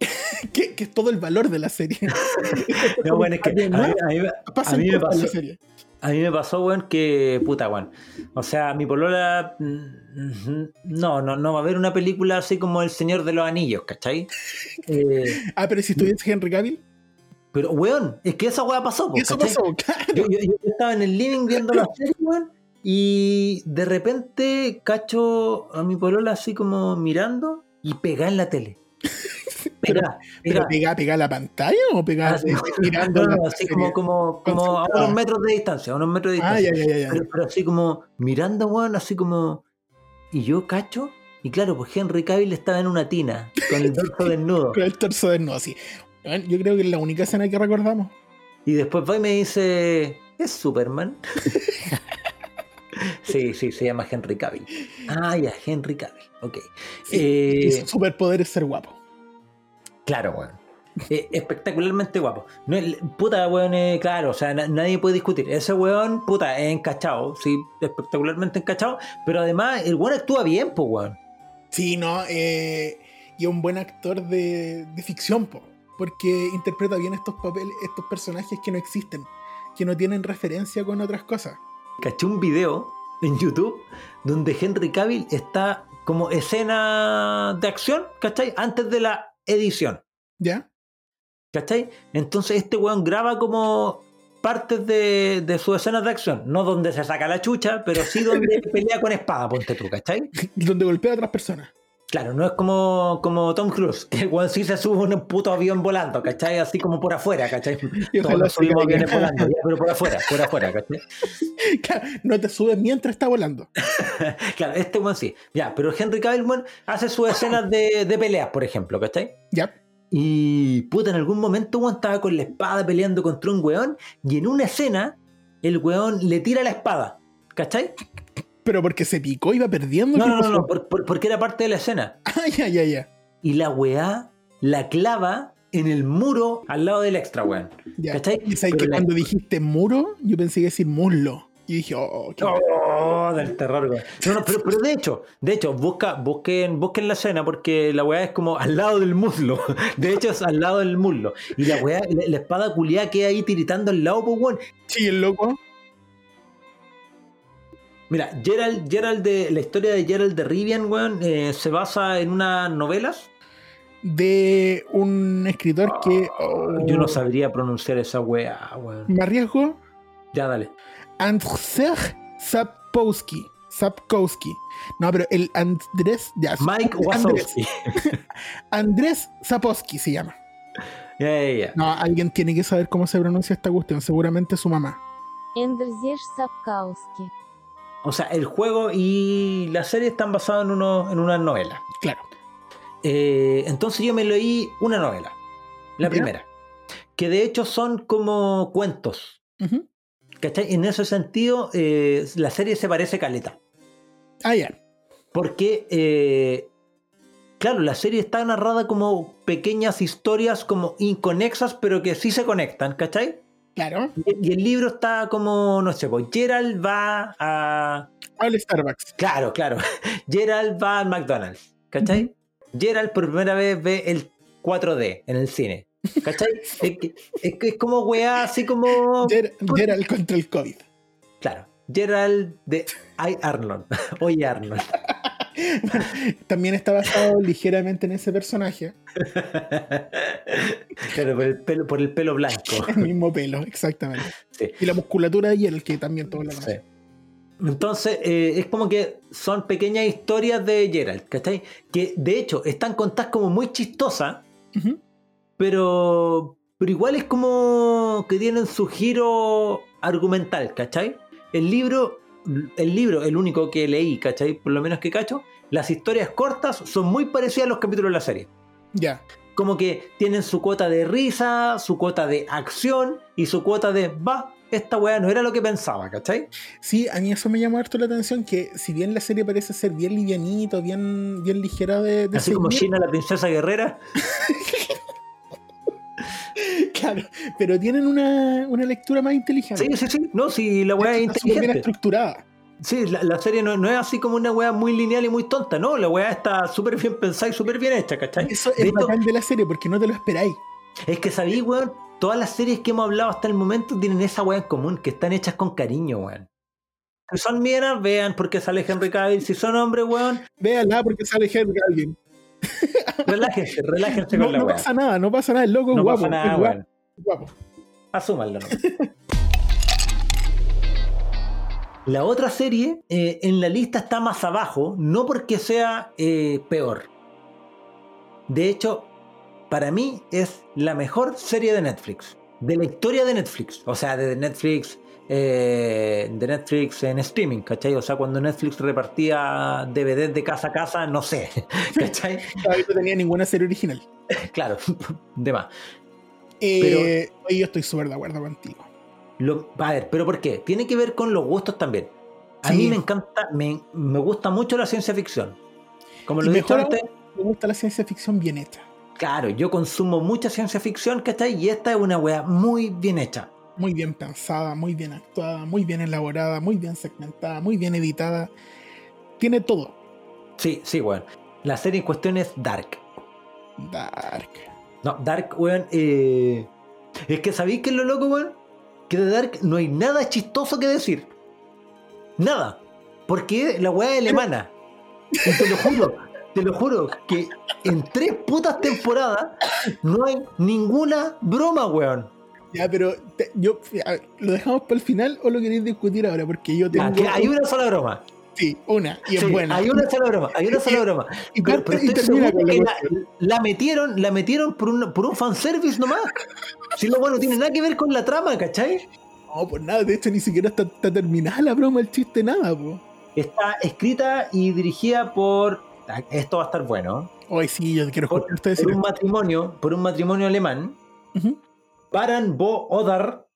Que, que es todo el valor de la serie. No, bueno, es que a mí, Además, a mí- pasa a mí me pasó, la serie. a mí me pasó, weón, que puta, weón. O sea, mi polola. mm, No, no, no va a ver una película así como El Señor de los Anillos, ¿cachai? Eh, Ah, pero si estuviese Henry Cavill, pero, weón, es que esa weá pasó, po, eso ¿cachai? pasó, claro. Yo, yo- yo estaba en el living viendo la serie, weón, y de repente cacho a mi polola así como mirando y pegada en la tele. Pega, pero pega a la pantalla o pega Ah, mirando No, así como, como, como a unos metros de distancia, a unos metros de Ah, distancia. ya, ya, ya. ya. Pero, pero así como mirando, weón, así como. Y yo cacho. Y claro, pues Henry Cavill estaba en una tina, con el dorso desnudo. Con el torso desnudo, así. Yo creo que es la única escena que recordamos. Y después va y me dice. ¿Es Superman? Sí, sí, se llama Henry Cavill. Ah, ya, Henry Cavill. Ok. Sí, Eh, Y su superpoder es ser guapo. Claro, weón. Eh, espectacularmente guapo. No, puta, weón, eh, claro, o sea, na- nadie puede discutir. Ese weón, puta, es encachado, sí, espectacularmente encachado, pero además el weón actúa bien, pues, weón. Sí, no, eh, y es un buen actor de, de ficción, po, porque interpreta bien estos papeles, estos personajes que no existen, que no tienen referencia con otras cosas. Caché un video en YouTube donde Henry Cavill está como escena de acción, ¿cachai? Antes de la edición, ¿Ya? ¿cachai? Entonces este weón graba como partes de, de sus escenas de acción, no donde se saca la chucha, pero sí donde pelea con espada, ponte tú, ¿cachai? Donde golpea a otras personas. Claro, no es como, como Tom Cruise, que el weón sí se sube un puto avión volando, ¿cachai? Así como por afuera, ¿cachai? Y Todos ojalá subimos aviones volando, pero por afuera, por afuera, ¿cachai? Claro, no te subes mientras está volando. Claro, este weón sí. Ya, pero Henry Cavill, hace sus escenas de, de peleas, por ejemplo, ¿cachai? Ya. Y puta, en algún momento weón estaba con la espada peleando contra un weón y en una escena el weón le tira la espada, ¿cachai? Pero porque se picó va perdiendo. No, ¿qué no, no, no, por- por- porque era parte de la escena. Ah, ya, ya, ya. Y la weá la clava en el muro al lado del extra, weón. ya. ¿Cachai? Y sabes que la- cuando dijiste muro, yo pensé que decir muslo. Y dije, oh, qué Oh, del terror, weón. No, no, pero, pero de hecho, de hecho, busca, busquen, busquen la escena porque la weá es como al lado del muslo. De hecho, es al lado del muslo. Y la weá, la, la espada culiada queda ahí tiritando al lado, pues weón. Sí, el loco. Mira, Gerald, Gerald de, la historia de Gerald de Rivian, weón, eh, se basa en unas novelas de un escritor que. Oh, yo no sabría pronunciar esa weá, weón. ¿Me arriesgo? Ya, dale. Andrzej Sapkowski. Sapkowski. No, pero el Andrés. Ya, Mike Wazowski. Andrés, Sapkowski se llama. Yeah, yeah, yeah. No, alguien tiene que saber cómo se pronuncia esta cuestión, seguramente su mamá. Andrzej Sapkowski. O sea, el juego y la serie están basados en, uno, en una novela. Claro. Eh, entonces yo me leí una novela, la Ya. primera, que de hecho son como cuentos. Ujú. ¿Cachai? En ese sentido, eh, la serie se parece caleta. Ah, ya. Porque, eh, claro, la serie está narrada como pequeñas historias como inconexas, pero que sí se conectan, ¿cachai? Claro. Y, el libro está como, no sé, pues Gerald va a... Habla Starbucks. Claro, claro. Gerald va al McDonald's, ¿cachai? Gerald por primera vez ve el 4D en el cine, ¿cachai? es, que- es que es como weá, así como... Ger- Gerald contra el COVID. Claro, Gerald de I Arnold. Oye Arnold. También está basado ligeramente en ese personaje. Claro, por el pelo, por el pelo blanco. El mismo pelo, exactamente. Sí. Y la musculatura y el que también todos lo Sí. Entonces, eh, es como que son pequeñas historias de Gerald, ¿cachai? Que de hecho están contadas como muy chistosas, pero, pero igual es como que tienen su giro argumental, ¿cachai? El libro, el libro, el único que leí, ¿cachai? Por lo menos que cacho, las historias cortas son muy parecidas a los capítulos de la serie. Ya. Como que tienen su cuota de risa, su cuota de acción y su cuota de, va, esta weá no era lo que pensaba, ¿cachai? Sí, a mí eso me llamó harto la atención, que si bien la serie parece ser bien livianito, bien, bien ligera de, de Así como China, la princesa guerrera. claro, pero tienen una, una lectura más inteligente. Sí, sí, sí. No, si la weá es súper bien inteligente. estructurada. Sí, la, la serie no, no es así como una weá muy lineal y muy tonta, no. La weá está súper bien pensada y súper bien hecha, ¿cachai? Eso es bacán de la serie, porque no te lo esperáis. es que sabí, weón, todas las series que hemos hablado hasta el momento tienen esa weá en común, que están hechas con cariño, weón. Si son minas, vean por qué sale Henry Cavill. Si son hombres, weón, Véala porque sale Henry alguien. relájense, relájense No, con la no pasa nada, no pasa nada, el loco es No guapo. pasa nada, es guapo, es guapo. Asúmanlo. ¿no? La otra serie eh, en la lista está más abajo, no porque sea eh, peor. De hecho, para mí es la mejor serie de Netflix. De la historia de Netflix. O sea, de Netflix. Eh, de Netflix en streaming, ¿cachai? O sea, cuando Netflix repartía DVDs de casa a casa, no sé, ¿cachai? Todavía no tenía ninguna serie original. Claro, de más. Eh, oye, yo estoy súper de acuerdo contigo. Lo- a ver, ¿pero por qué? Tiene que ver con los gustos también. A Sí. mí me encanta, me, me gusta mucho la ciencia ficción. Como lo he dicho antes, me gusta la ciencia ficción bien hecha. claro, yo consumo mucha ciencia ficción, ¿cachai? Y esta es una wea muy bien hecha. Muy bien pensada, muy bien actuada, muy bien elaborada, muy bien segmentada, muy bien editada. Tiene todo. Sí, sí, weón. La serie en cuestión es Dark. Dark. No, Dark, weón, eh... Es que ¿sabéis qué es lo loco, weón? Que de Dark no hay nada chistoso que decir. Nada. Porque la weá es alemana. Y te lo juro, te lo juro, que en tres putas temporadas no hay ninguna broma, weón. Ya, pero te- yo, ver, ¿lo dejamos para el final o lo queréis discutir ahora? Porque yo tengo. Que hay una sola broma. Sí, una, y es Sí, buena. Hay una sola broma, hay una sola broma. y Pero, pero estoy termina seguro con la que la, metieron, la metieron por un, por un fanservice nomás. Si lo bueno no tiene nada que ver con la trama, ¿cachai? No, pues nada, de hecho ni siquiera está, está terminada la broma, el chiste, nada, po. Está escrita y dirigida por. ah, Esto va a estar bueno. Hoy sí, yo quiero Por, por un matrimonio, por un matrimonio alemán. Ujú. Baran Bo Odar,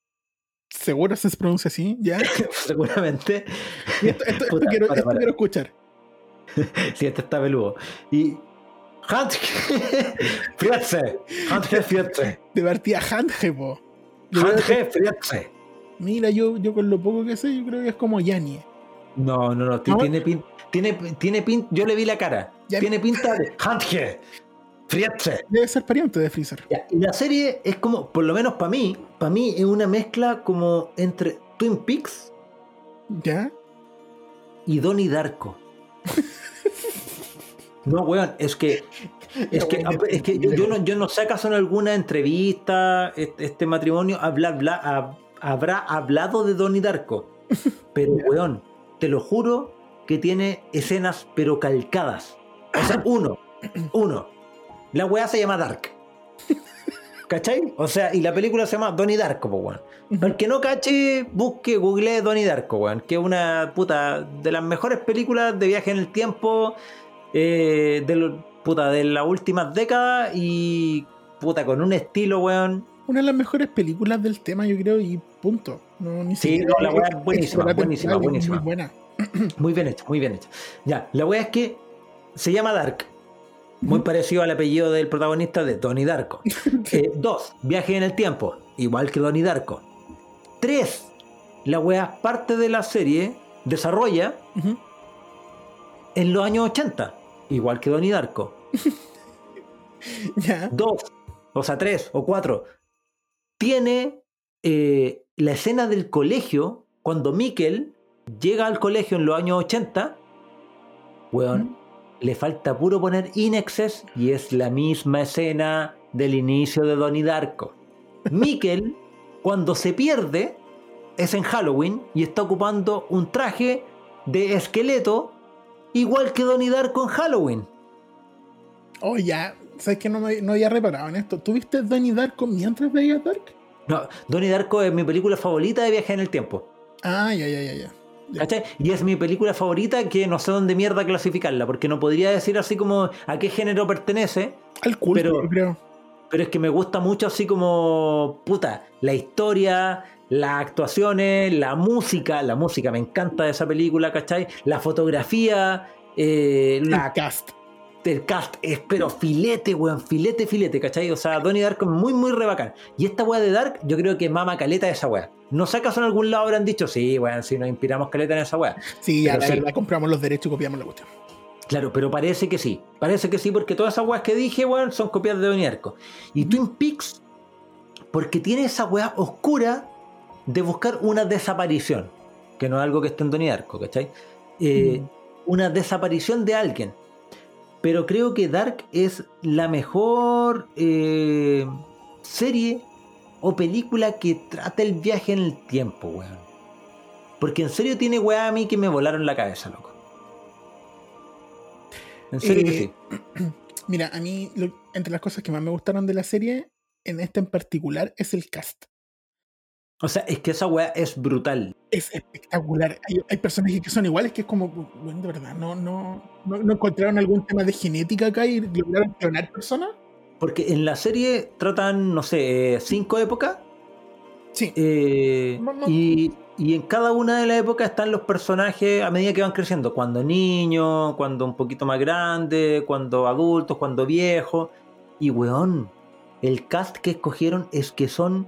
¿Seguro se pronuncia así? ¿Ya? seguramente. Y esto, esto- quiero, para, esto para. quiero escuchar. Sí, este está peludo. Y. Hans Frietze. Hans Frietze. De partida Handge, po. Que- Frietze. Mira, yo, yo con lo poco que sé, yo creo que es como Yanni. No, no, no. ¿No? Tiene pinta. Tiene, tiene pin- yo le vi la cara. Ya. Tiene pinta de Handge. Frietze. Debe ser pariente de Freezer. Ya, Y la serie es como, por lo menos para mí, para mí es una mezcla como entre Twin Peaks ¿Ya? y Donnie Darko. No, weón, es que es que, es que yo, yo no, yo no sé acaso en alguna entrevista este, este matrimonio habla, habla- hab- habrá hablado de Donnie Darko. Pero, weón, te lo juro que tiene escenas pero calcadas. O sea, uno, uno. La weá se llama Dark. ¿Cachai? O sea, y la película se llama Donnie Darko, po, weón. El que no cache, busque, google Donnie Darko, weón. Que es una puta de las mejores películas de viaje en el tiempo eh, de, lo- puta, de las últimas décadas y puta, con un estilo, weón. Una de las mejores películas del tema, yo creo, y punto. No, ni Sí, no, la weá es buenísima, buenísima, buenísima. Muy buena. Muy bien hecha, muy bien hecha. Ya, la wea es que se llama Dark. Muy parecido al apellido del protagonista de Donnie Darko. Eh, dos, viaje en el tiempo, igual que Donnie Darko. Tres, la wea parte de la serie desarrolla en los años 80, igual que Donnie Darko. Ya. Dos, o sea, tres o cuatro, tiene eh, la escena del colegio cuando Mikkel llega al colegio en los años 80. Weón, le falta puro poner Inexes y es la misma escena del inicio de Donnie Darko. Mikkel, cuando se pierde, es en Halloween y está ocupando un traje de esqueleto igual que Donnie Darko en Halloween. Oh, ya. ¿Sabes que no, me, no había reparado en esto? ¿Tuviste Donnie Darko mientras veías Dark? No, Donnie Darko es mi película favorita de viaje en el tiempo. Ah, ya, ya, ya, ya. ¿Cachai? Y es mi película favorita que no sé dónde mierda clasificarla, porque no podría decir así como a qué género pertenece, Al culto, Pero- yo creo. pero es que me gusta mucho así como, puta, la historia, las actuaciones, la música, la música me encanta de esa película, ¿cachai? La fotografía, eh, la El cast. El cast es pero filete, weón, filete, filete, ¿cachai? O sea, Donnie Darko es muy, muy re bacán. Y esta weá de Dark, yo creo que mama caleta de esa weá. No sé acaso en algún lado habrán dicho, sí, weón, si nos inspiramos caleta en esa weá. Sí, ya la, sí. compramos los derechos y copiamos la cuestión. Claro, pero parece que sí. Parece que sí, porque todas esas weas que dije, weón, son copias de Donnie Darko. Y Twin Peaks, porque tiene esa weá oscura de buscar una desaparición. Que no es algo que esté en Donnie Darko, ¿cachai? Eh, Mm. Una desaparición de alguien. Pero creo que Dark es la mejor eh, serie o película que trata el viaje en el tiempo, weón. Porque en serio tiene weá a mí que me volaron la cabeza, loco. En serio que Eh, sí. Mira, a mí, lo- entre las cosas que más me gustaron de la serie, en esta en particular, es el cast. O sea, es que esa weá es brutal. Es espectacular. Hay, hay personajes que son iguales que es como, bueno, de verdad, no, no, no, no encontraron algún tema de genética acá y lograron clonar personas. Porque en la serie tratan, no sé, eh, cinco épocas. Sí. eh, No, no. Y, y en cada una de las épocas están los personajes a medida que van creciendo. Cuando niños, cuando un poquito más grandes, cuando adultos, cuando viejos. Y weón, el cast que escogieron es que son.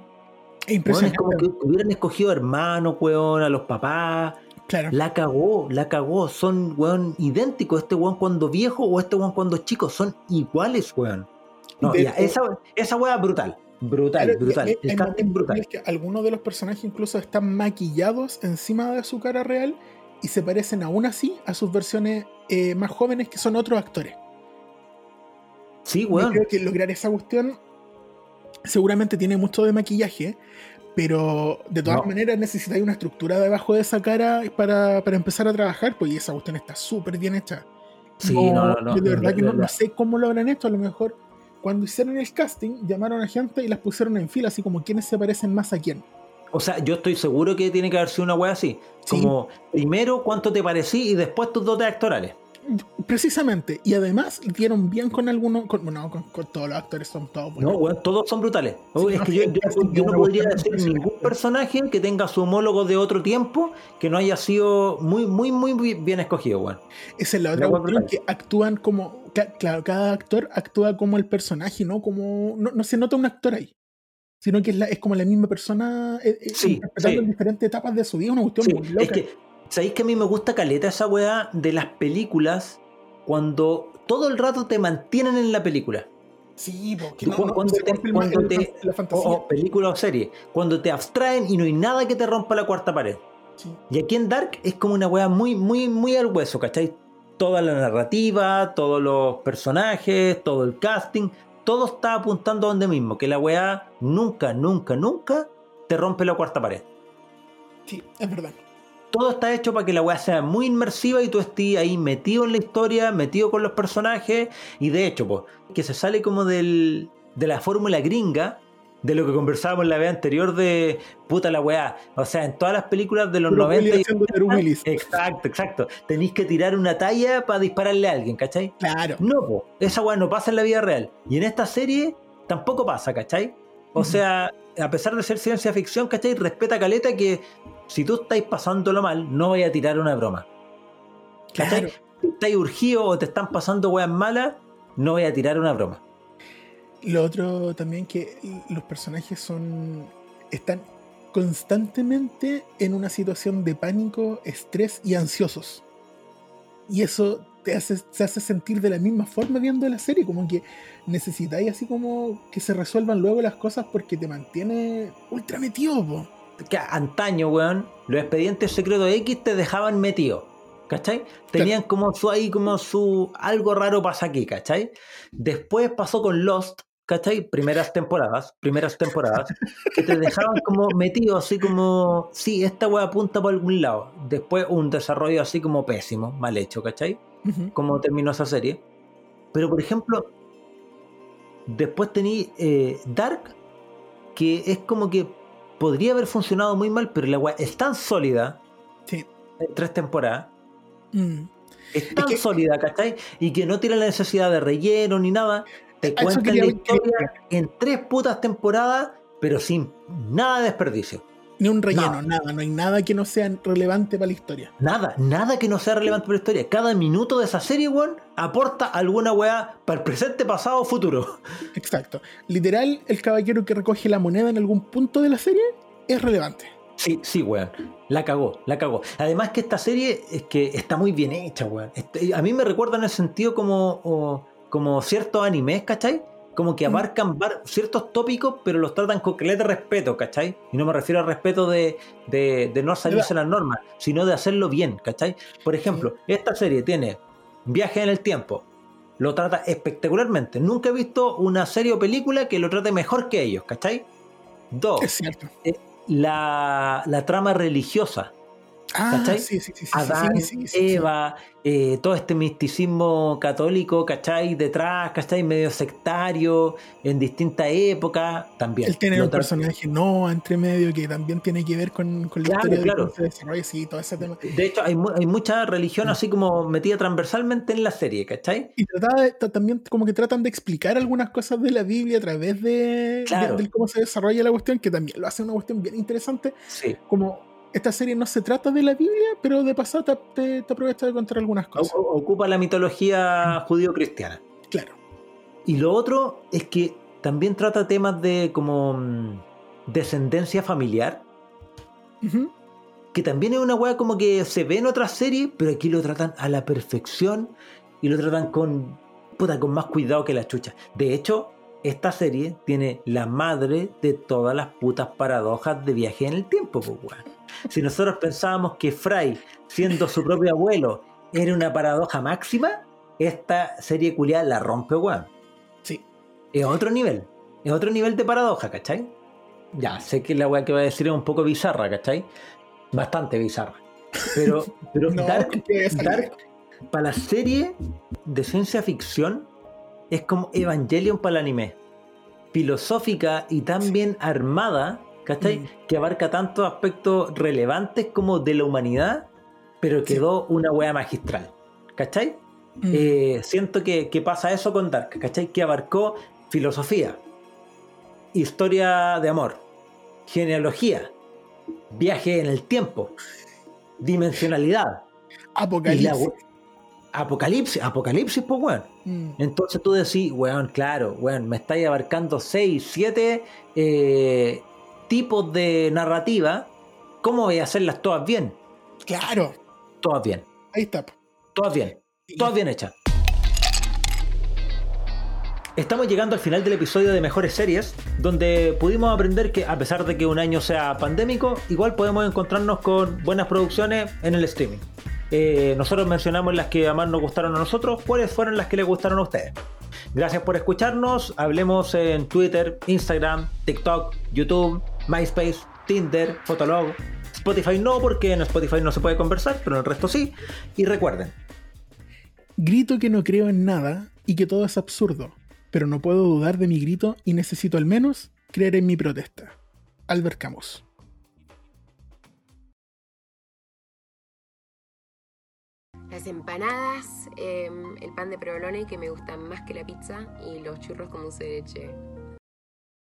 Es weón, es impresionante. como que hubieran escogido hermanos, weón, a los papás. Claro. La cagó, la cagó. Son, weón, idénticos. Este weón cuando viejo o este weón cuando chico. Son iguales, weón. No, ya, esa, esa weá brutal. Brutal, brutal. hay- hay momentos brutal. los que algunos de los personajes incluso están maquillados encima de su cara real y se parecen aún así a sus versiones eh, más jóvenes que son otros actores. Sí, Yo weón. creo que lograr esa cuestión seguramente tiene mucho de maquillaje, pero de todas No. maneras necesitáis una estructura debajo de esa cara para, para empezar a trabajar, pues y esa cuestión está súper bien hecha. Sí, no, no, no. yo de verdad que no, sé cómo lo habrán hecho, a lo mejor cuando hicieron el casting llamaron a gente y las pusieron en fila, así como quiénes se parecen más a quién. O sea, yo estoy seguro que tiene que haber sido una wea así. Sí. Como primero cuánto te parecí y después tus dotes actorales. Precisamente, y además dieron bien con algunos, con, bueno, con, con todos los actores son todos buenos. No, weón, todos son brutales. Sí, es no, que yo, yo- no podría decir ningún personaje que tenga su homólogo de otro tiempo que no haya sido muy, muy, muy muy bien escogido, weón. Esa es la otra cuestión que actúan como. Claro, cada actor actúa como el personaje, ¿no? Como. No, no se nota un actor ahí. Sino que es, la- es como la misma persona eh, eh, Sí, interpretando sí. en diferentes etapas de su vida, una cuestión Sí, muy loca. es que, ¿sabéis que a mí me gusta caleta esa weá de las películas cuando todo el rato te mantienen en la película? sí, porque no, cuando te- cuando te- la fantasía. o película o serie. Cuando te abstraen y no hay nada que te rompa la cuarta pared. Sí. Y aquí en Dark es como una weá muy, muy, muy al hueso, ¿cachai? Toda la narrativa, todos los personajes, todo el casting, todo está apuntando a donde mismo, que la weá nunca, nunca, nunca te rompe la cuarta pared. Sí, es verdad. Todo está hecho para que la weá sea muy inmersiva y tú estés ahí metido en la historia, metido con los personajes. Y de hecho, pues, que se sale como del, de la fórmula gringa, de lo que conversábamos en la vez anterior de puta la weá. O sea, en todas las películas de los Bruce 90 Willis y. Exacto, exacto. Tenéis que tirar una talla para dispararle a alguien, ¿cachai? Claro. No, po, esa weá no pasa en la vida real. Y en esta serie tampoco pasa, ¿cachai? O sea, a pesar de ser ciencia ficción, ¿cachai? Respeta Caleta que si tú estáis pasándolo mal, no vaya a tirar una broma. Si estáis urgido o te están pasando weas malas, no voy a tirar una broma. Lo otro también que los personajes son. están constantemente en una situación de pánico, estrés y ansiosos. Y eso te hace, te hace sentir de la misma forma viendo la serie, como que necesitáis así como que se resuelvan luego las cosas porque te mantiene ultra metido, po. Que antaño, weón, los expedientes secretos X te dejaban metido. ¿Cachai? Tenían como su ahí, como su algo raro pasa aquí, ¿cachai? Después pasó con Lost, ¿cachai? Primeras temporadas, primeras temporadas, que te dejaban como metido, así como, sí, esta weá apunta por algún lado. Después un desarrollo así como pésimo, mal hecho, ¿cachai? Ujú. cómo terminó esa serie. Pero, por ejemplo, después tení eh, Dark, que es como que podría haber funcionado muy mal, pero la weá es tan sólida Sí. en tres temporadas. Mm. Es tan que- sólida, ¿cachai? Y que no tiene la necesidad de relleno ni nada. Te cuentan la historia en tres putas temporadas, pero sin nada de desperdicio. Ni un relleno, Nada. nada, no hay nada que no sea relevante para la historia. Nada, nada que no sea relevante para la historia. Cada minuto de esa serie, weón, aporta alguna weá para el presente, pasado o futuro. Exacto. Literal, el caballero que recoge la moneda en algún punto de la serie es relevante. Sí, sí, weón. La cagó, la cagó. Además que esta serie es que está muy bien hecha, weón. Este- a mí me recuerda en el sentido como, como ciertos animes, ¿cachai? Como que Mm. abarcan ciertos tópicos, pero los tratan con caleta de respeto, ¿cachai? Y no me refiero al respeto de, de, de no salirse las normas, sino de hacerlo bien, ¿cachai? Por ejemplo, esta serie tiene viaje en el tiempo. Lo trata espectacularmente. Nunca he visto una serie o película que lo trate mejor que ellos, ¿cachai? Dos Es cierto. la, la trama religiosa. Ah, ¿Cachai? sí, sí, sí, Adán. Eva, eh, todo este misticismo católico, ¿cachai? Detrás, ¿cachai? Medio sectario, en distintas épocas, también. Él tiene un personaje no entre medio que también tiene que ver con, con la Claro, historia claro. de cómo se desarrolla, sí, todo ese tema. De hecho, hay, mu- hay mucha religión así como metida transversalmente en la serie, ¿cachai? Y trataba de- ta- también como que tratan de explicar algunas cosas de la Biblia a través de, Claro. de- de cómo se desarrolla la cuestión, que también lo hace una cuestión bien interesante. Sí. Como esta serie no se trata de la Biblia, pero de pasada te, te- te aprovecha de contar algunas cosas. o- ocupa la mitología judío-cristiana. Claro. Y lo otro es que también trata temas de como mm, descendencia familiar, que también es una weá como que se ve en otras series, pero aquí lo tratan a la perfección y lo tratan con, puta, con más cuidado que la chucha. De hecho, esta serie tiene la madre de todas las putas paradojas de viaje en el tiempo, pues, weón. Si nosotros pensábamos que Fry, siendo su propio abuelo, era una paradoja máxima, esta serie culiada la rompe, weón. Sí. Es otro nivel. Es otro nivel de paradoja, ¿cachai? Ya, sé que la weá que voy a decir es un poco bizarra, ¿cachai? Bastante bizarra. Pero, pero No, Dark, Dark, para la serie de ciencia ficción, es como Evangelion para el anime. Filosófica y tan bien armada, ¿cachai? Mm. Que abarca tantos aspectos relevantes como de la humanidad, pero Sí. quedó una wea magistral, ¿cachai? Mm. Eh, siento que, que pasa eso con Dark, ¿cachai? Que abarcó filosofía, historia de amor, genealogía, viaje en el tiempo, dimensionalidad, Apocalipsis. apocalipsis, apocalipsis, pues weón. Mm. Entonces tú decís, weón, claro, weón, me estáis abarcando 6, 7 eh, tipos de narrativa. ¿Cómo voy a hacerlas todas bien? Claro. Todas bien, Ahí está. todas bien. Todas bien hechas. Estamos llegando al final del episodio de Mejores Series, donde pudimos aprender que a pesar de que un año sea pandémico, igual podemos encontrarnos con buenas producciones en el streaming. Eh, nosotros mencionamos las que más nos gustaron a nosotros, cuáles fueron las que les gustaron a ustedes. Gracias por escucharnos, hablemos en Twitter, Instagram, TikTok, YouTube, MySpace, Tinder, Fotolog, Spotify no, porque en Spotify no se puede conversar, pero en el resto sí. Y recuerden, Grito que no creo en nada y que todo es absurdo, pero no puedo dudar de mi grito y necesito al menos creer en mi protesta. Albert Camus. Las empanadas, eh, el pan de provolone que me gusta más que la pizza y los churros con dulce de leche